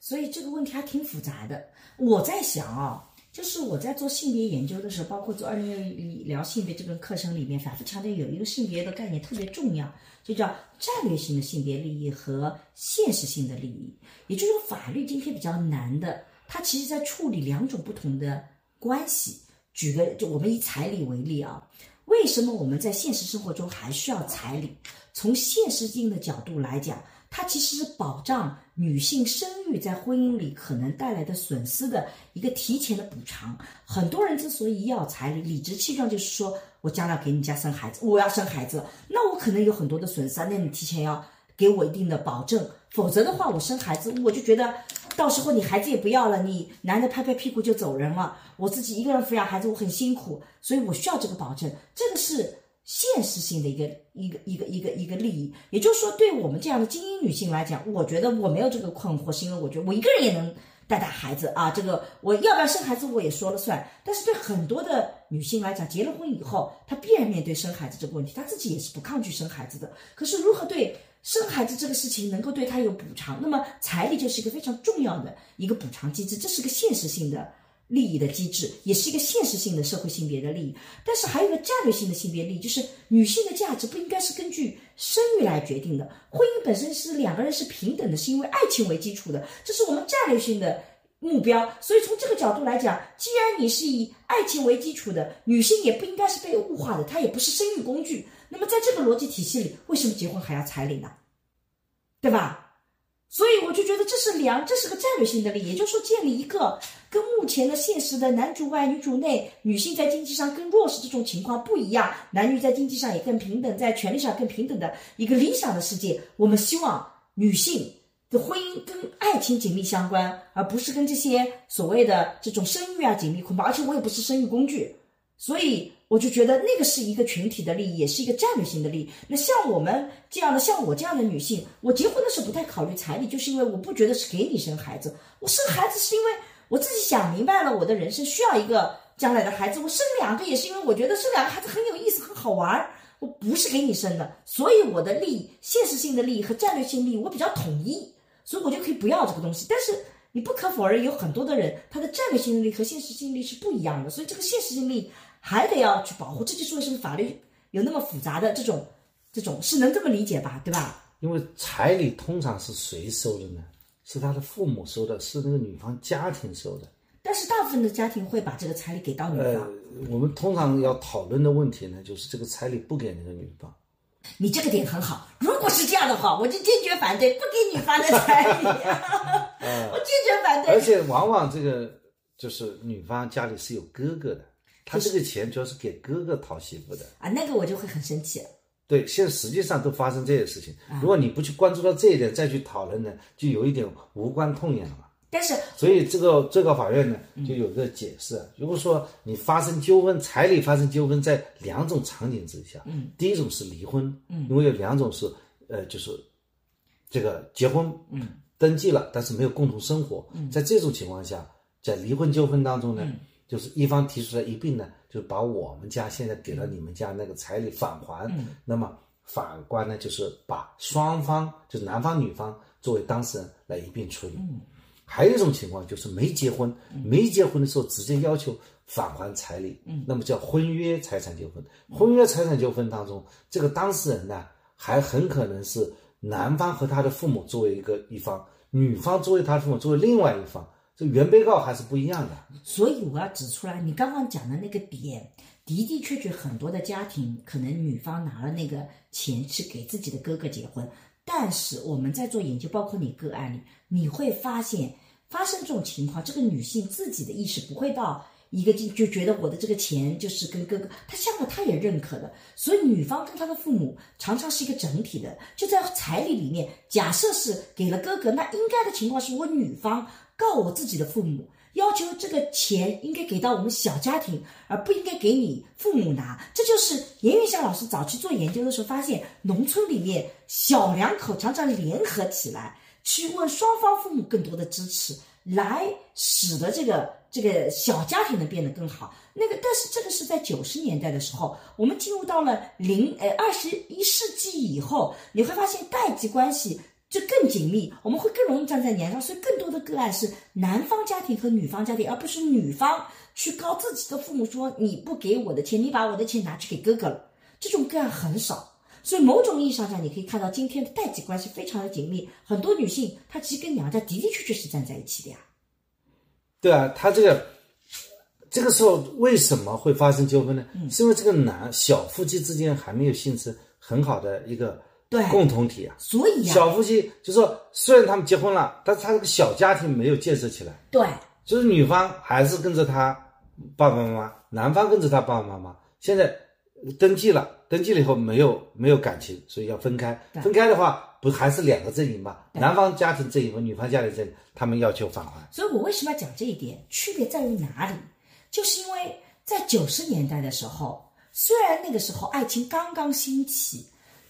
所以这个问题还挺复杂的。我在想啊，就是我在做性别研究的时候，包括做二零六聊性别这个课程里面，反复强调有一个性别的概念特别重要，就叫战略性的性别利益和现实性的利益。也就是说，法律今天比较难的，它其实在处理两种不同的关系。举个，就我们以彩礼为例啊，为什么我们在现实生活中还需要彩礼？从现实性的角度来讲，它其实是保障女性生育在婚姻里可能带来的损失的一个提前的补偿。很多人之所以要彩礼，理直气壮就是说我将来给你家生孩子，我要生孩子，那我可能有很多的损失啊，那你提前要给我一定的保证，否则的话，我生孩子我就觉得到时候你孩子也不要了，你男的拍拍屁股就走人了，我自己一个人抚养孩子我很辛苦，所以我需要这个保证，这个是。现实性的一个一个一个一个一个利益，也就是说，对我们这样的精英女性来讲，我觉得我没有这个困惑，是因为我觉得我一个人也能带大孩子啊，这个我要不要生孩子我也说了算。但是对很多的女性来讲，结了婚以后，她必然面对生孩子这个问题，她自己也是不抗拒生孩子的。可是如何对生孩子这个事情能够对她有补偿？那么彩礼就是一个非常重要的一个补偿机制，这是个现实性的。利益的机制，也是一个现实性的社会性别的利益，但是还有一个战略性的性别利益，就是女性的价值不应该是根据生育来决定的。婚姻本身是两个人是平等的，是因为爱情为基础的，这是我们战略性的目标。所以从这个角度来讲，既然你是以爱情为基础的，女性也不应该是被物化的，她也不是生育工具。那么在这个逻辑体系里，为什么结婚还要彩礼呢？对吧？所以我就觉得这是两，这是个战略性的利益，也就是说建立一个跟目前的现实的男主外女主内，女性在经济上更弱势这种情况不一样，男女在经济上也更平等，在权利上更平等的一个理想的世界。我们希望女性的婚姻跟爱情紧密相关，而不是跟这些所谓的这种生育啊紧密捆绑。而且我也不是生育工具，所以。我就觉得那个是一个群体的利益，也是一个战略性的利益。那像我们这样的，像我这样的女性，我结婚的时候不太考虑彩礼，就是因为我不觉得是给你生孩子，我生孩子是因为我自己想明白了，我的人生需要一个将来的孩子。我生两个也是因为我觉得生两个孩子很有意思，很好玩儿。我不是给你生的，所以我的利益、现实性的利益和战略性利益我比较统一，所以我就可以不要这个东西。但是你不可否认，有很多的人他的战略性利益和现实性利益是不一样的，所以这个现实性利益。还得要去保护，这就是为什么法律有那么复杂的这种，这种是能这么理解吧，对吧？因为彩礼通常是谁收的呢？是他的父母收的，是那个女方家庭收的。但是大部分的家庭会把这个彩礼给到女方。呃，我们通常要讨论的问题呢，就是这个彩礼不给那个女方。你这个点很好，如果是这样的话，我就坚决反对不给女方的彩礼。我坚决反对。而且往往这个就是女方家里是有哥哥的。他这个钱主要是给哥哥讨媳妇的啊，那个我就会很生气。对，现在实际上都发生这些事情。如果你不去关注到这一点，再去讨论呢，就有一点无关痛痒了嘛。但是，所以这个最高法院呢就有个解释：如果说你发生纠纷，彩礼发生纠纷，在两种场景之下，嗯，第一种是离婚，嗯，因为有两种是呃，就是这个结婚，嗯，登记了，但是没有共同生活，嗯，在这种情况下，在离婚纠纷当中呢。就是一方提出来一并呢，就是把我们家现在给了你们家那个彩礼返还。嗯，那么法官呢，就是把双方，就是男方女方作为当事人来一并处理。嗯，还有一种情况就是没结婚，没结婚的时候直接要求返还彩礼。嗯，那么叫婚约财产纠纷。婚约财产纠纷当中，这个当事人呢，还很可能是男方和他的父母作为一个一方，女方作为他的父母作为另外一方。这原被告还是不一样的，所以我要指出来，你刚刚讲的那个点，的的确确很多的家庭可能女方拿了那个钱去给自己的哥哥结婚，但是我们在做研究，包括你个案里，你会发现发生这种情况，这个女性自己的意识不会到一个就就觉得我的这个钱就是跟哥哥，他相反他也认可的，所以女方跟他的父母常常是一个整体的，就在彩礼里面，假设是给了哥哥，那应该的情况是我女方告我自己的父母。要求这个钱应该给到我们小家庭，而不应该给你父母拿。这就是严云霞老师早期做研究的时候发现，农村里面小两口常常联合起来，去问双方父母更多的支持，来使得这个这个小家庭能变得更好。那个，但是这个是在九十年代的时候，我们进入到了零呃二十一世纪以后，你会发现代际关系。就更紧密，我们会更容易站在年上，所以更多的个案是男方家庭和女方家庭，而不是女方去告自己的父母说你不给我的钱，你把我的钱拿去给哥哥了。这种个案很少，所以某种意义上讲，你可以看到今天的代际关系非常的紧密。很多女性她其实跟娘家的的确确是站在一起的呀。对啊，他这个这个时候为什么会发生纠纷呢？是因为这个男小夫妻之间还没有形成很好的一个。对，共同体啊，所以啊，小夫妻就说，虽然他们结婚了，但是他这个小家庭没有建设起来。对，就是女方还是跟着他爸爸妈妈，男方跟着他爸爸妈妈。现在登记了，登记了以后没有没有感情，所以要分开。分开的话，不还是两个阵营嘛？男方家庭阵营和女方家庭阵营，他们要求返还。所以我为什么要讲这一点？区别在于哪里？就是因为在九十年代的时候，虽然那个时候爱情刚刚兴起。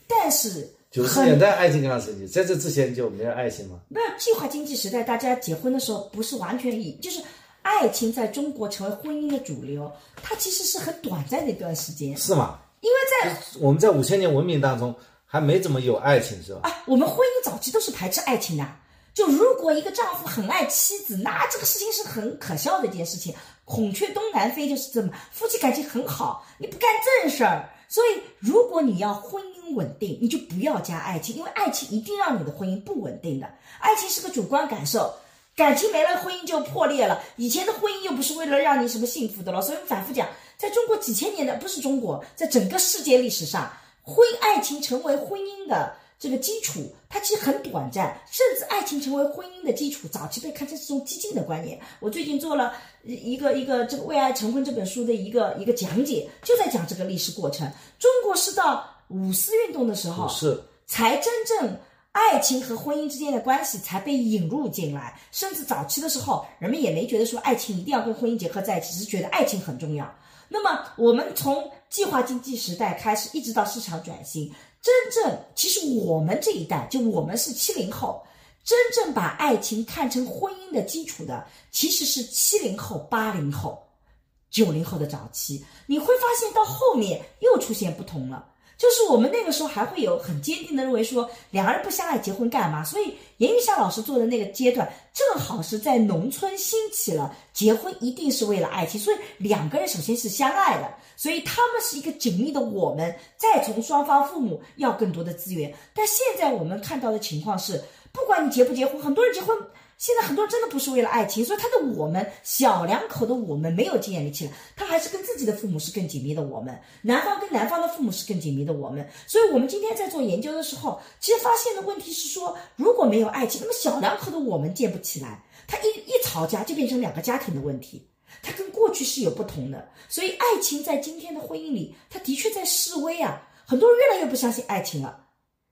但是九十年代爱情刚刚升级，在这之前就没有爱情吗？没有计划经济时代，大家结婚的时候不是完全以就是爱情在中国成为婚姻的主流，它其实是很短暂的一段时间。是吗？因为在我们在五千年文明当中还没怎么有爱情，是吧？啊，我们婚姻早期都是排斥爱情的。就如果一个丈夫很爱妻子，那这个事情是很可笑的一件事情。孔雀东南飞就是这么，夫妻感情很好，你不干正事儿。所以，如果你要婚姻稳定，你就不要加爱情，因为爱情一定让你的婚姻不稳定的。爱情是个主观感受，感情没了，婚姻就破裂了。以前的婚姻又不是为了让你什么幸福的了。所以我反复讲，在中国几千年的不是中国，在整个世界历史上，婚爱情成为婚姻的。这个基础它其实很短暂，甚至爱情成为婚姻的基础，早期被看成是一种激进的观念。我最近做了一个一个这个《为爱成婚》这本书的一个一个讲解，就在讲这个历史过程。中国是到五四运动的时候，是才真正爱情和婚姻之间的关系才被引入进来。甚至早期的时候，人们也没觉得说爱情一定要跟婚姻结合在一起，只是觉得爱情很重要。那么我们从计划经济时代开始，一直到市场转型。真正其实我们这一代，就我们是七零后，真正把爱情看成婚姻的基础的，其实是七零后、八零后、九零后的早期。你会发现到后面又出现不同了。就是我们那个时候还会有很坚定的认为说两个人不相爱结婚干嘛？所以严玉霞老师做的那个阶段，正好是在农村兴起了结婚一定是为了爱情，所以两个人首先是相爱的，所以他们是一个紧密的。我们再从双方父母要更多的资源，但现在我们看到的情况是，不管你结不结婚，很多人结婚。现在很多人真的不是为了爱情，所以他的我们小两口的我们没有建立起来，他还是跟自己的父母是更紧密的。我们男方跟男方的父母是更紧密的。我们，所以我们今天在做研究的时候，其实发现的问题是说，如果没有爱情，那么小两口的我们建不起来。他一一吵架就变成两个家庭的问题，他跟过去是有不同的。所以爱情在今天的婚姻里，他的确在示威啊，很多人越来越不相信爱情了。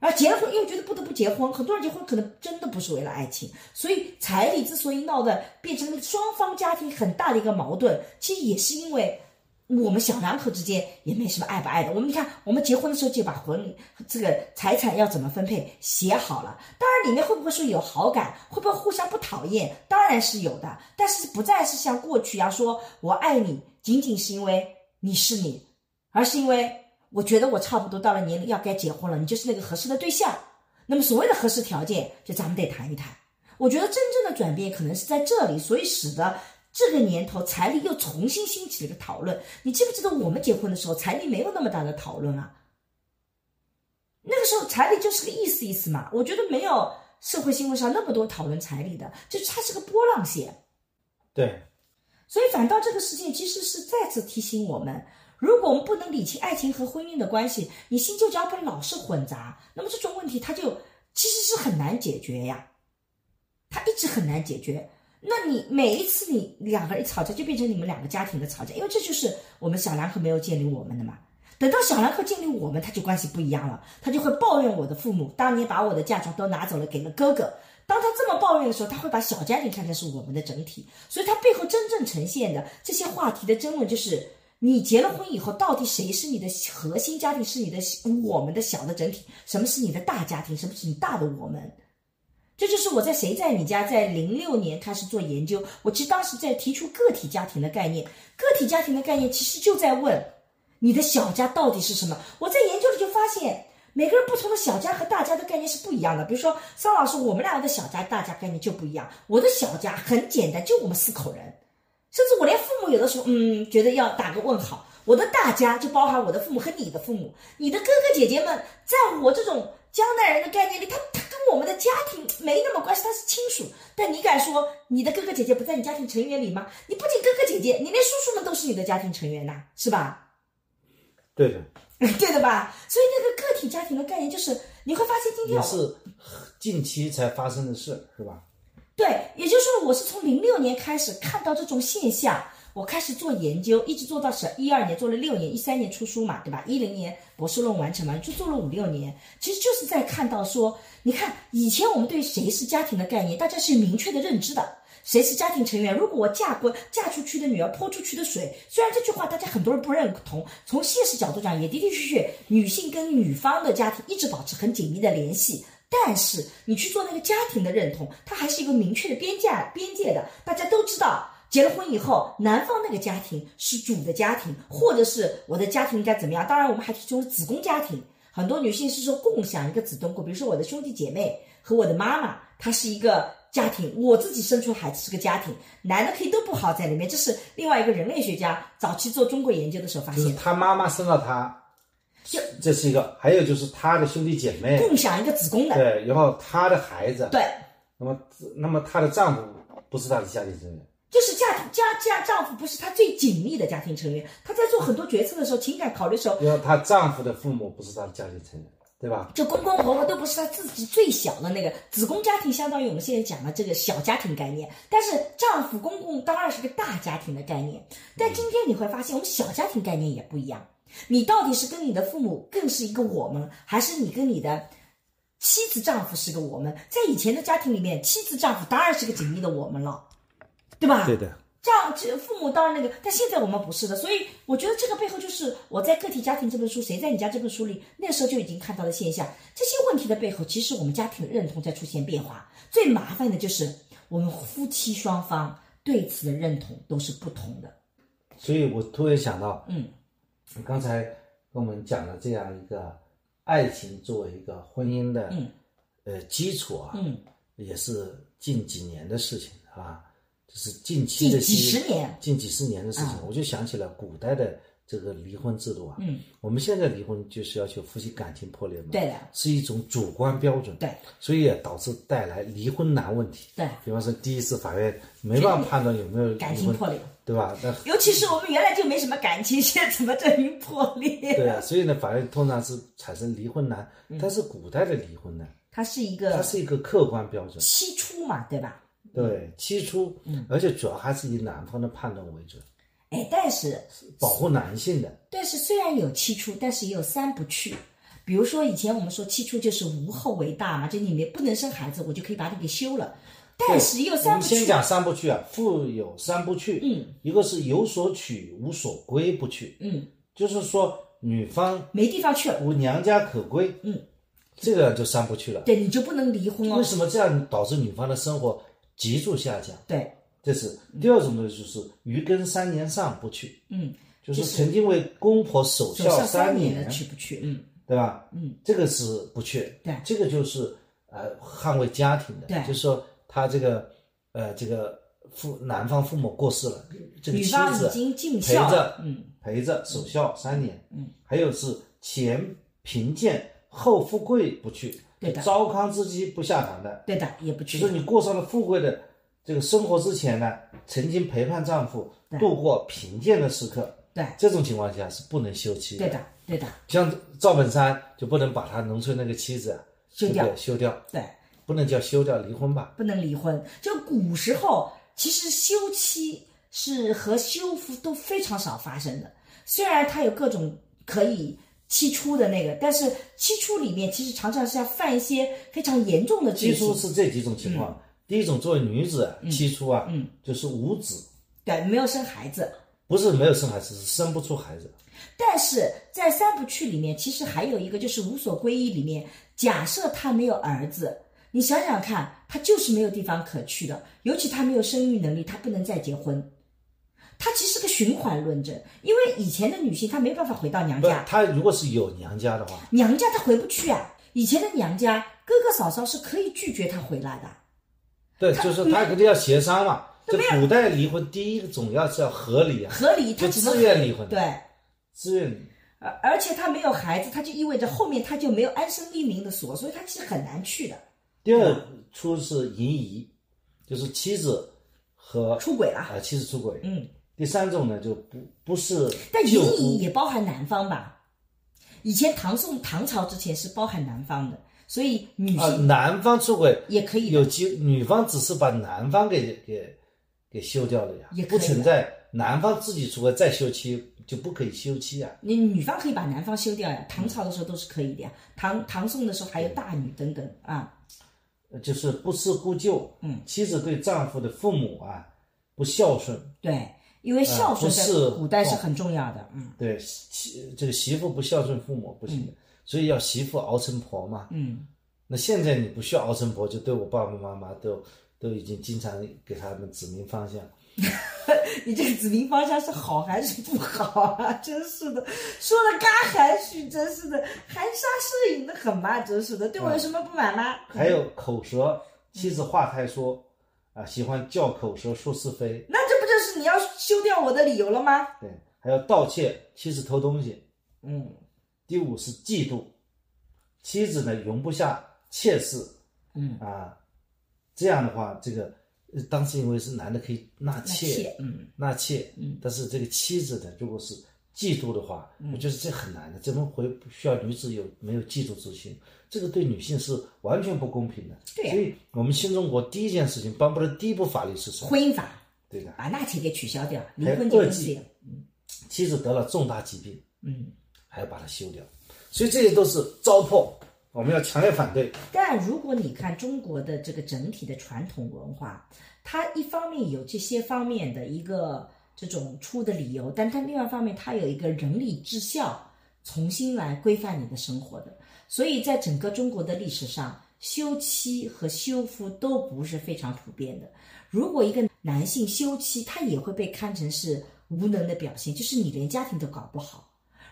而结了婚又觉得不得不结婚，很多人结婚可能真的不是为了爱情，所以彩礼之所以闹的变成双方家庭很大的一个矛盾，其实也是因为我们小两口之间也没什么爱不爱的。我们你看，我们结婚的时候就把婚礼这个财产要怎么分配写好了，当然里面会不会说有好感，会不会互相不讨厌，当然是有的，但是不再是像过去一样说我爱你仅仅是因为你是你，而是因为。我觉得我差不多到了年龄要该结婚了，你就是那个合适的对象。那么所谓的合适条件，就咱们得谈一谈。我觉得真正的转变可能是在这里，所以使得这个年头彩礼又重新兴起了一个讨论。你记不记得我们结婚的时候，彩礼没有那么大的讨论啊？那个时候彩礼就是个意思意思嘛。我觉得没有社会新闻上那么多讨论彩礼的，就是它是个波浪线。对，所以反倒这个事件其实是再次提醒我们。如果我们不能理清爱情和婚姻的关系，你新旧交本老是混杂，那么这种问题它就其实是很难解决呀，它一直很难解决。那你每一次你两个人一吵架，就变成你们两个家庭的吵架，因为这就是我们小两口没有建立我们的嘛。等到小两口建立我们，他就关系不一样了，他就会抱怨我的父母当年把我的嫁妆都拿走了，给了哥哥。当他这么抱怨的时候，他会把小家庭看成是我们的整体，所以他背后真正呈现的这些话题的争论，就是你结了婚以后，到底谁是你的核心家庭，是你的我们的小的整体，什么是你的大家庭，什么是你大的我们。这就是我在谁在你家在零六年开始做研究，我其实当时在提出个体家庭的概念，个体家庭的概念其实就在问你的小家到底是什么。我在研究里就发现，每个人不同的小家和大家的概念是不一样的。比如说桑老师，我们两个的小家大家概念就不一样。我的小家很简单，就我们四口人，甚至我连父母有的时候，嗯，觉得要打个问号。我的大家就包含我的父母和你的父母，你的哥哥姐姐们，在我这种江南人的概念里，他他跟。我们的家庭没那么关系，他是亲属。但你敢说你的哥哥姐姐不在你家庭成员里吗？你不仅哥哥姐姐，你连叔叔们都是你的家庭成员呐，是吧？对的，对的吧？所以那个个体家庭的概念，就是你会发现今天是近期才发生的事，是吧？对，也就是说，我是从零六年开始看到这种现象。我开始做研究，一直做到十一二年，做了六年，一三年出书嘛，对吧？一零年博士论文完成嘛，就做了五六年。其实就是在看到说，你看以前我们对谁是家庭的概念，大家是有明确的认知的，谁是家庭成员。如果我嫁过嫁出去的女儿泼出去的水，虽然这句话大家很多人不认同，从现实角度讲也的的确确，女性跟女方的家庭一直保持很紧密的联系。但是你去做那个家庭的认同，它还是一个明确的边界边界的，大家都知道。结了婚以后，男方那个家庭是主的家庭，或者是我的家庭应该怎么样？当然，我们还提出了子宫家庭。很多女性是说共享一个子宫，比如说我的兄弟姐妹和我的妈妈，她是一个家庭。我自己生出孩子是个家庭，男的可以都不好在里面。这是另外一个人类学家早期做中国研究的时候发现。他妈妈生了他，就这是一个。还有就是他的兄弟姐妹共享一个子宫的。对，然后他的孩子。对。那么，那么她的丈夫不是她的家庭成员。就是家庭家家丈夫不是她最紧密的家庭成员，她在做很多决策的时候，情感考虑的时候，因为她丈夫的父母不是她的家庭成员，对吧？就公公婆婆都不是她自己最小的那个子宫家庭，相当于我们现在讲的这个小家庭概念。但是丈夫公公当然是个大家庭的概念。但今天你会发现，我们小家庭概念也不一样。你到底是跟你的父母更是一个我们，还是你跟你的妻子丈夫是个我们？在以前的家庭里面，妻子丈夫当然是个紧密的我们了。对吧？对的，这样这父母当然那个，但现在我们不是的，所以我觉得这个背后就是我在《个体家庭》这本书，谁在你家这本书里，那时候就已经看到的现象。这些问题的背后，其实我们家庭的认同在出现变化。最麻烦的就是我们夫妻双方对此的认同都是不同的。所以我突然想到，嗯，刚才跟我们讲了这样一个爱情作为一个婚姻的，嗯，呃，基础啊，嗯，也是近几年的事情啊。就是近期的几十年，近几十年的事情，我就想起了古代的这个离婚制度啊。嗯，我们现在离婚就是要求夫妻感情破裂嘛，对的，是一种主观标准。对，所以也导致带来离婚难问题。对，比方说第一次法院没办法判断有没有感情破裂，对吧？那尤其是我们原来就没什么感情，现在怎么证明破裂？对啊，所以呢，法院通常是产生离婚难。但是古代的离婚呢，它是一个，它是一个客观标准，期初嘛，对吧？对，期初，嗯，而且主要还是以男方的判断为准，哎，但是保护男性的。但是虽然有七出，但是也有三不去。比如说以前我们说七出就是无后为大嘛，就你们不能生孩子，我就可以把你给休了。但是也有三不去。先讲三不去啊，父有三不去，嗯，一个是有所取无所归不去，嗯，就是说女方没地方去了，无娘家可归，嗯，这个就三不去了。对，你就不能离婚了。为什么这样导致女方的生活？急速下降，对，这是第二种呢，就是余根三年上不去，嗯，就是曾经为公婆守孝三年去不去，嗯，对吧？嗯，这个是不去，对，这个就是呃捍卫家庭的，对，就是说他这个呃这个父男方父母过世了，这个妻子陪着，嗯，陪着守孝三年，嗯，还有是前贫贱后富贵不去。对的，糟糠之妻不下堂的，对的，也不去。就是你过上了富贵的这个生活之前呢，曾经陪伴丈夫度过贫贱的时刻，对，这种情况下是不能休妻的。对的，对的。像赵本山就不能把他农村那个妻子休掉，休掉。对，不能叫休掉，离婚吧？不能离婚。就古时候，其实休妻是和休夫都非常少发生的。虽然他有各种可以期初的那个，但是期初里面其实常常是要犯一些非常严重的罪期初行。是这几种情况。第一种，作为女子提出啊，嗯就是无子，对，没有生孩子。不是没有生孩子，是生不出孩子。但是在三部曲里面，其实还有一个就是无所归依里面，假设他没有儿子，你想想看，他就是没有地方可去的，尤其他没有生育能力，他不能再结婚。他其实是个循环论证，因为以前的女性她没办法回到娘家，，她如果是有娘家的话，娘家她回不去啊。以前的娘家哥哥嫂嫂是可以拒绝她回来的，对，就是他肯定要协商嘛。这古代离婚，第一个总要是要合理啊，合理，他只自愿离婚，对，自愿离。而而且他没有孩子，他就意味着后面他就没有安身立命的所，所以他其实很难去的。第二出是淫仪，就是妻子和出轨了啊、妻子出轨。嗯。第三种呢，就不不是但淫仪，也包含男方吧？以前唐宋唐朝之前是包含男方的，所以女啊，性男方出轨也可以有机，女方只是把男方给给给休掉了呀也，不存在男方自己出轨再休妻就不可以休妻啊。你女方可以把男方休掉呀。唐朝的时候都是可以的呀，唐唐宋的时候还有大女等等啊。就是不思故旧，嗯，妻子对丈夫的父母啊不孝顺，对，因为孝顺在古代是很重要的。嗯对媳这个媳妇不孝顺父母不行的，所以要媳妇熬成婆嘛。嗯，那现在你不需要熬成婆，就对我爸爸妈妈都都已经经常给他们指明方向。你这个指明方向是好还是不好啊？真是的，说的嘎含蓄，真是的，含沙射影的很嘛，真是的。对我有什么不满吗？还有口舌，妻子话太说，啊，喜欢叫口舌说是非。那这不就是你要休掉我的理由了吗？对，还有盗窃，妻子偷东西。嗯第五是嫉妒，妻子呢容不下妾室嗯，啊，这样的话，这个呃当时因为是男的可以纳那妾，妾，嗯。纳妾，嗯但是这个妻子呢，如果是嫉妒的话，嗯我觉得这很难的，怎么会需要女子有没有嫉妒之心？这个对女性是完全不公平的。对呀所以我们新中国第一件事情颁布的第一部法律是什么？婚姻法对的，把纳妾给取消掉，离婚就二季跟这样。妻子得了重大疾病，嗯，还要把它修掉，所以这些都是糟粕，我们要强烈反对。但如果你看中国的这个整体的传统文化，它一方面有这些方面的一个这种出的理由，但它另外一方面它有一个人理智孝，重新来规范你的生活的。所以在整个中国的历史上，休妻和休夫都不是非常普遍的。如果一个男性休妻，他也会被看成是无能的表现，就是你连家庭都搞不好。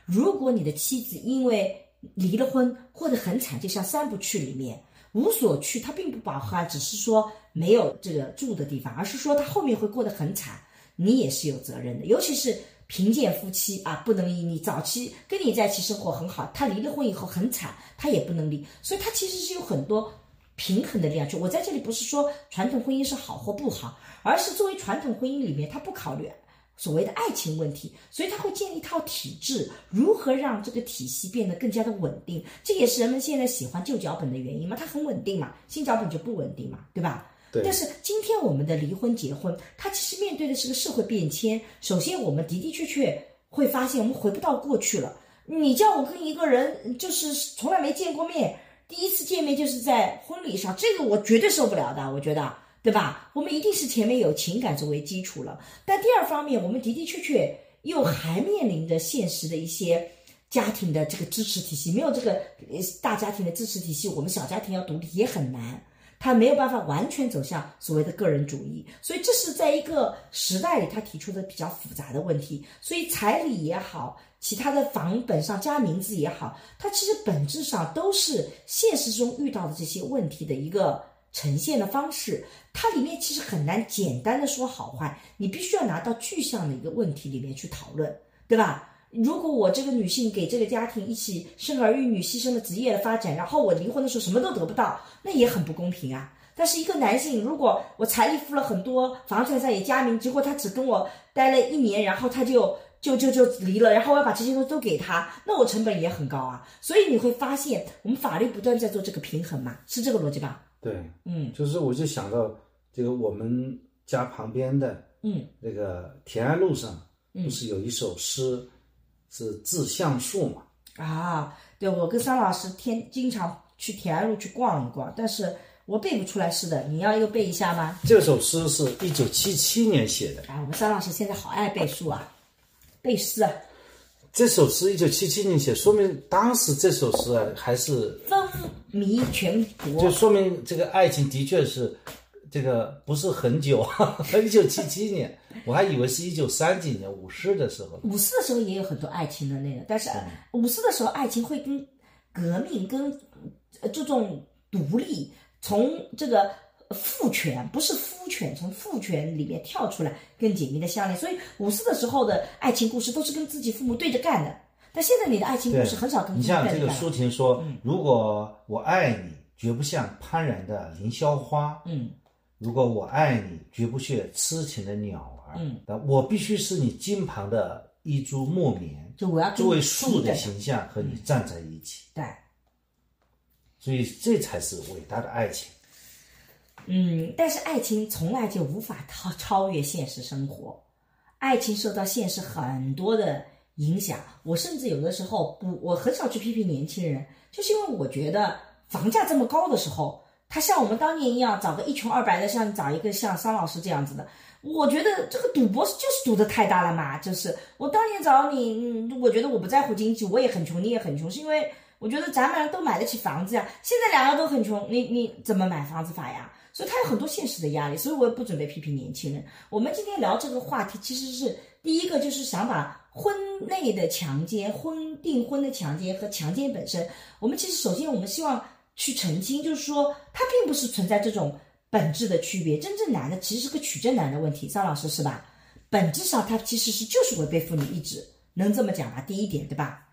如果你的妻子因为离了婚，过得很惨，就像三部曲里面无所去，他并不饱含，只是说没有这个住的地方，而是说他后面会过得很惨，你也是有责任的。尤其是贫贱夫妻啊，不能离。你早期跟你在一起生活很好，他离了婚以后很惨，他也不能离，所以他其实是有很多平衡的力量。就我在这里不是说传统婚姻是好或不好，而是作为传统婚姻里面，他不考虑所谓的爱情问题，所以他会建立一套体制，如何让这个体系变得更加的稳定。这也是人们现在喜欢旧脚本的原因嘛，它很稳定嘛，新脚本就不稳定嘛，对吧？对但是今天我们的离婚结婚，它其实面对的是个社会变迁。首先，我们的的确确会发现，我们回不到过去了。你叫我跟一个人就是从来没见过面，第一次见面就是在婚礼上，这个我绝对受不了的，我觉得。对吧？我们一定是前面有情感作为基础了，但第二方面，我们的的确确又还面临着现实的一些家庭的这个支持体系，没有这个呃大家庭的支持体系，我们小家庭要独立也很难。他没有办法完全走向所谓的个人主义，所以这是在一个时代里他提出的比较复杂的问题。所以彩礼也好，其他的房本上加名字也好，它其实本质上都是现实中遇到的这些问题的一个呈现的方式。它里面其实很难简单的说好坏，你必须要拿到具象的一个问题里面去讨论，对吧？如果我这个女性给这个家庭一起生儿育女，牺牲了职业的发展，然后我离婚的时候什么都得不到，那也很不公平啊。但是一个男性，如果我彩礼付了很多，房产上也加名，结果他只跟我待了一年，然后他就就就就离了，然后我要把这些东西都给他，那我成本也很高啊。所以你会发现，我们法律不断在做这个平衡嘛，是这个逻辑吧？对，嗯，就是我就想到这个我们家旁边的嗯那个田安路上，不是有一首诗是致橡树嘛？啊，对我跟桑老师天经常去田安路去逛一逛，但是我背不出来诗的，你要又背一下吗？这首诗是一九七七年写的。哎，我们桑老师现在好爱背书啊，背诗啊，这首诗一九七七年写，说明当时这首诗啊还是风靡全国就。说明这个爱情的确是这个不是很久，一九七七年，我还以为是一九三几年五四的时候。五四的时候也有很多爱情的那个，但是五四的时候爱情会跟革命、跟呃这种独立，从这个父权不是夫权，从父权里面跳出来，更紧密的相连。所以五四的时候的爱情故事都是跟自己父母对着干的，但现在你的爱情故事很少跟父你。像这个舒婷说，如果我爱你，绝不像攀然的凌霄花；嗯如果我爱你，绝不学痴情的鸟儿。嗯，我必须是你金旁的一株木棉，就我要作为树的形象和你站在一起。对。所以这才是伟大的爱情。嗯，但是爱情从来就无法超超越现实生活，爱情受到现实很多的影响。我甚至有的时候不，我很少去批评年轻人，就是因为我觉得房价这么高的时候，他像我们当年一样找个一穷二白的，像找一个像桑老师这样子的，我觉得这个赌博就是赌的太大了嘛。就是我当年找你，我觉得我不在乎经济，我也很穷，你也很穷，是因为我觉得咱们都买得起房子呀。现在两个都很穷，你你怎么买房子法呀？所以他有很多现实的压力，所以我也不准备批评年轻人。我们今天聊这个话题，其实是第一个就是想把婚内的强奸、婚订婚的强奸和强奸本身，我们其实首先我们希望去澄清，就是说它并不是存在这种本质的区别，真正难的其实是个取证难的问题。张老师是吧？本质上它其实是就是违背妇女意志，能这么讲吧？第一点对吧？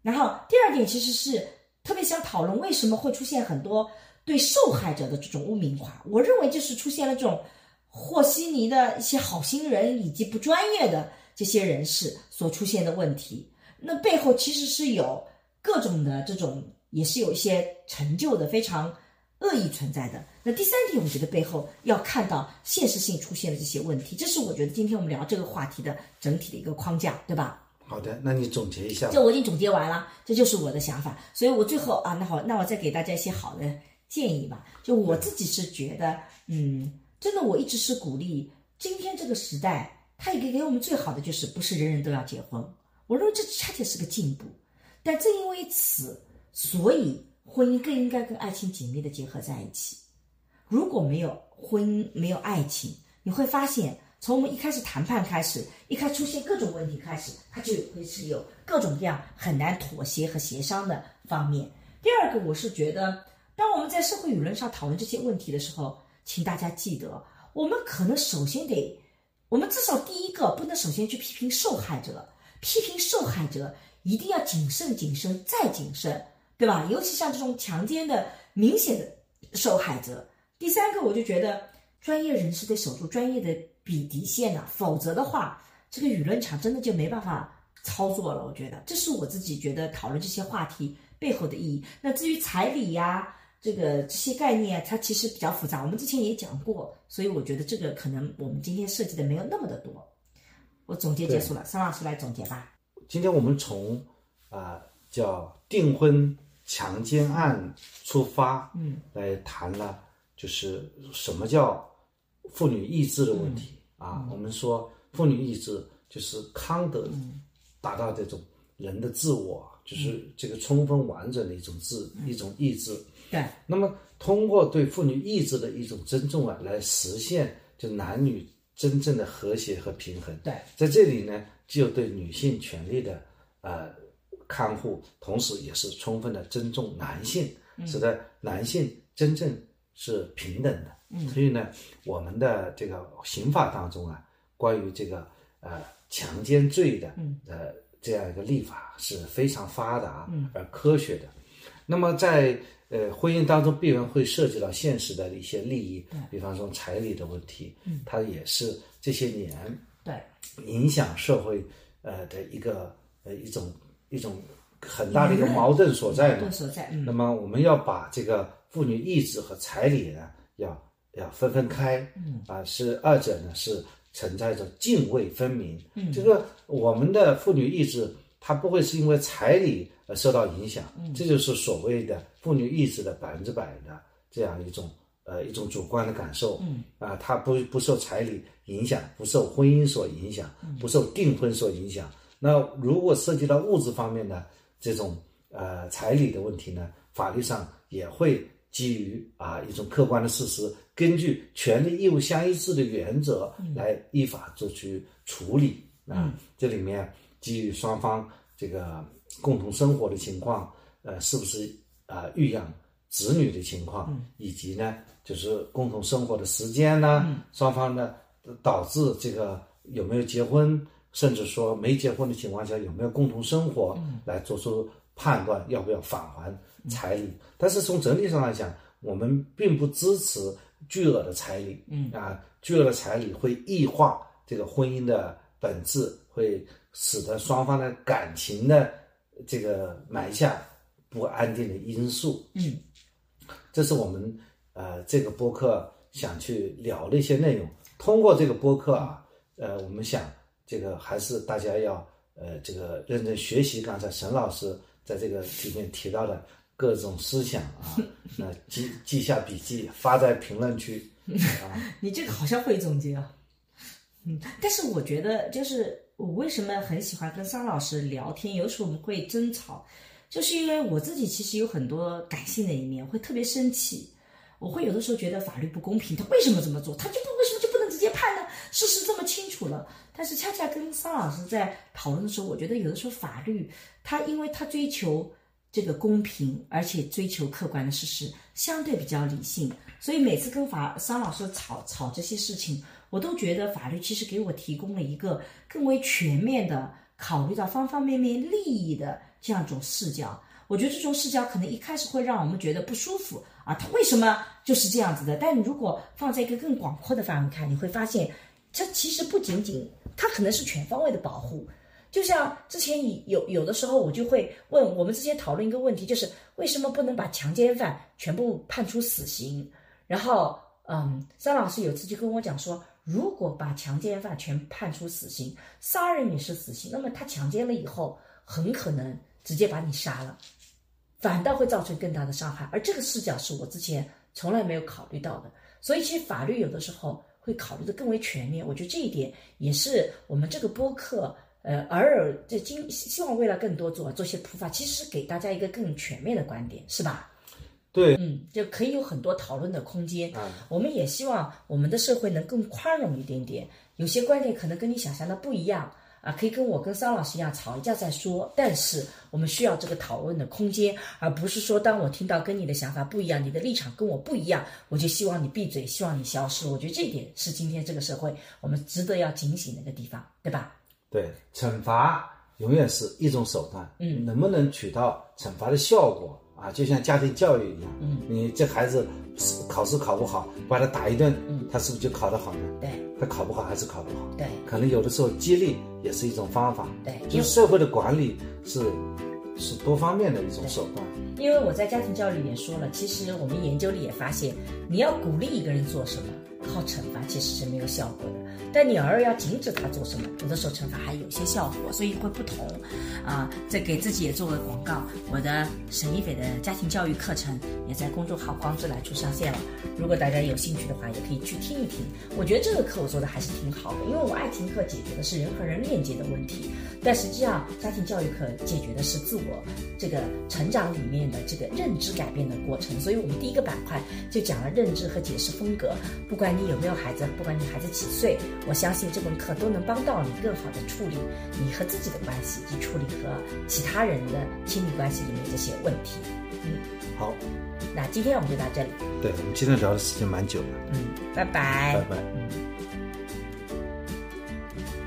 然后第二点其实是特别想讨论为什么会出现很多对受害者的这种污名化。我认为就是出现了这种和稀泥的一些好心人以及不专业的这些人士所出现的问题。那背后其实是有各种的这种，也是有一些成就的非常恶意存在的。那第三点，我觉得背后要看到现实性出现的这些问题，这是我觉得今天我们聊这个话题的整体的一个框架，对吧？好的，那你总结一下。这我已经总结完了，这就是我的想法。所以我最后啊，那好，那我再给大家一些好的建议吧。就我自己是觉得，嗯，真的我一直是鼓励今天这个时代，它也给给我们最好的就是不是人人都要结婚。我认为这恰恰是个进步。但正因为此，所以婚姻更应该跟爱情紧密的结合在一起。如果没有婚姻，没有爱情，你会发现。从我们一开始谈判开始，一开始出现各种问题开始，它就会是有各种各样很难妥协和协商的方面。第二个，我是觉得，当我们在社会舆论上讨论这些问题的时候，请大家记得，我们可能首先得，我们至少第一个不能首先去批评受害者，批评受害者一定要谨慎、谨慎再谨慎，对吧？尤其像这种强奸的明显的受害者。第三个，我就觉得专业人士得守住专业的。比底线呐、啊，否则的话，这个舆论场真的就没办法操作了。我觉得，这是我自己觉得讨论这些话题背后的意义。那至于彩礼呀、这个这些概念，它其实比较复杂，我们之前也讲过，所以我觉得这个可能我们今天涉及的没有那么的多。我总结结束了，桑老师来总结吧。今天我们从啊、呃、叫订婚强奸案出发，嗯，来谈了就是什么叫妇女意志的问题。嗯啊，我们说妇女意志就是康德达到这种人的自我，就是这个充分完整的一种自、一种意志。对，那么通过对妇女意志的一种尊重啊，来实现就男女真正的和谐和平衡。对，在这里呢，既有对女性权利的呃看护，同时也是充分的尊重男性，使得男性真正是平等的。嗯，所以呢，我们的这个刑法当中啊，关于这个呃强奸罪的呃这样一个立法是非常发达而科学的。那么在呃婚姻当中必然会涉及到现实的一些利益，比方说彩礼的问题，它也是这些年对。影响社会呃的一个呃一种一种很大的一个矛盾所在嘛。矛盾。所在，嗯。那么我们要把这个妇女意志和彩礼呢，要要分分开，嗯。啊，是二者呢是存在着泾渭分明。嗯，这个我们的妇女意志，它不会是因为彩礼而受到影响，嗯，这就是所谓的妇女意志的百分之百的这样一种呃一种主观的感受，嗯啊，它不不受彩礼影响，不受婚姻所影响，不受订婚所影响。那如果涉及到物质方面的这种呃彩礼的问题呢，法律上也会。基于啊一种客观的事实，根据权利义务相一致的原则来依法做出处理啊。这里面基于双方这个共同生活的情况，呃，是不是啊育养子女的情况，以及呢就是共同生活的时间呢，双方呢导致这个有没有结婚，甚至说没结婚的情况下有没有共同生活，来做出判断要不要返还。彩礼，但是从整体上来讲，我们并不支持巨额的彩礼。嗯啊，巨额的彩礼会异化这个婚姻的本质，会使得双方的感情的这个埋下不安定的因素。嗯，这是我们呃这个播客想去聊的一些内容。通过这个播客啊，呃，我们想这个还是大家要呃这个认真学习刚才沈老师在这个里面提到的。各种思想啊，那记记下笔记，发在评论区。啊，你这个好像会总结啊。嗯，但是我觉得，就是我为什么很喜欢跟桑老师聊天，有时候我们会争吵，就是因为我自己其实有很多感性的一面，会特别生气。我会有的时候觉得法律不公平，他为什么这么做？他就不为什么就不能直接判呢？事实这么清楚了。但是恰恰跟桑老师在讨论的时候，我觉得有的时候法律，它因为它追求。这个公平，而且追求客观的事实，相对比较理性，所以每次跟法桑老师吵吵这些事情，我都觉得法律其实给我提供了一个更为全面的考虑到方方面面利益的这样一种视角。我觉得这种视角可能一开始会让我们觉得不舒服啊，他为什么就是这样子的？但你如果放在一个更广阔的范围看，你会发现，这其实不仅仅，它可能是全方位的保护。就像之前有有的时候，我就会问我们之前讨论一个问题，就是为什么不能把强奸犯全部判处死刑？然后，嗯，张老师有次就跟我讲说，如果把强奸犯全判处死刑，杀人也是死刑，那么他强奸了以后，很可能直接把你杀了，反倒会造成更大的伤害。而这个视角是我之前从来没有考虑到的。所以，其实法律有的时候会考虑的更为全面。我觉得这一点也是我们这个播客。呃，偶尔这今希望为了更多做做些普法，其实是给大家一个更全面的观点，是吧？对，嗯，就可以有很多讨论的空间。啊，我们也希望我们的社会能更宽容一点点，有些观点可能跟你想象的不一样啊，可以跟我跟桑老师一样吵一架再说。但是我们需要这个讨论的空间，而不是说当我听到跟你的想法不一样，你的立场跟我不一样，我就希望你闭嘴，希望你消失。我觉得这一点是今天这个社会我们值得要警醒的一个地方，对吧？对，惩罚永远是一种手段，嗯，能不能取到惩罚的效果啊？就像家庭教育一样，嗯，你这孩子考试考不好，把他打一顿，嗯，他是不是就考得好呢？对，他考不好还是考不好？对，可能有的时候激励也是一种方法，对，就是社会的管理是是多方面的一种手段。因为我在家庭教育里也说了，其实我们研究里也发现，你要鼓励一个人做什么，靠惩罚其实是没有效果的。但你偶尔要禁止他做什么，有的时候惩罚还有些效果，所以会不同，啊，这给自己也做个广告。我的沈一斐的家庭教育课程也在公众号“光之来处”上线了，如果大家有兴趣的话，也可以去听一听。我觉得这个课我做的还是挺好的，因为我爱情课解决的是人和人链接的问题，但实际上家庭教育课解决的是自我这个成长里面的这个认知改变的过程。所以我们第一个板块就讲了认知和解释风格。不管你有没有孩子，不管你孩子几岁。我相信这门课都能帮到你更好的处理你和自己的关系，以及处理和其他人的亲密关系里面这些问题。嗯，好，那今天我们就到这里。对，我们今天聊的时间蛮久了。嗯，拜拜。拜拜。嗯。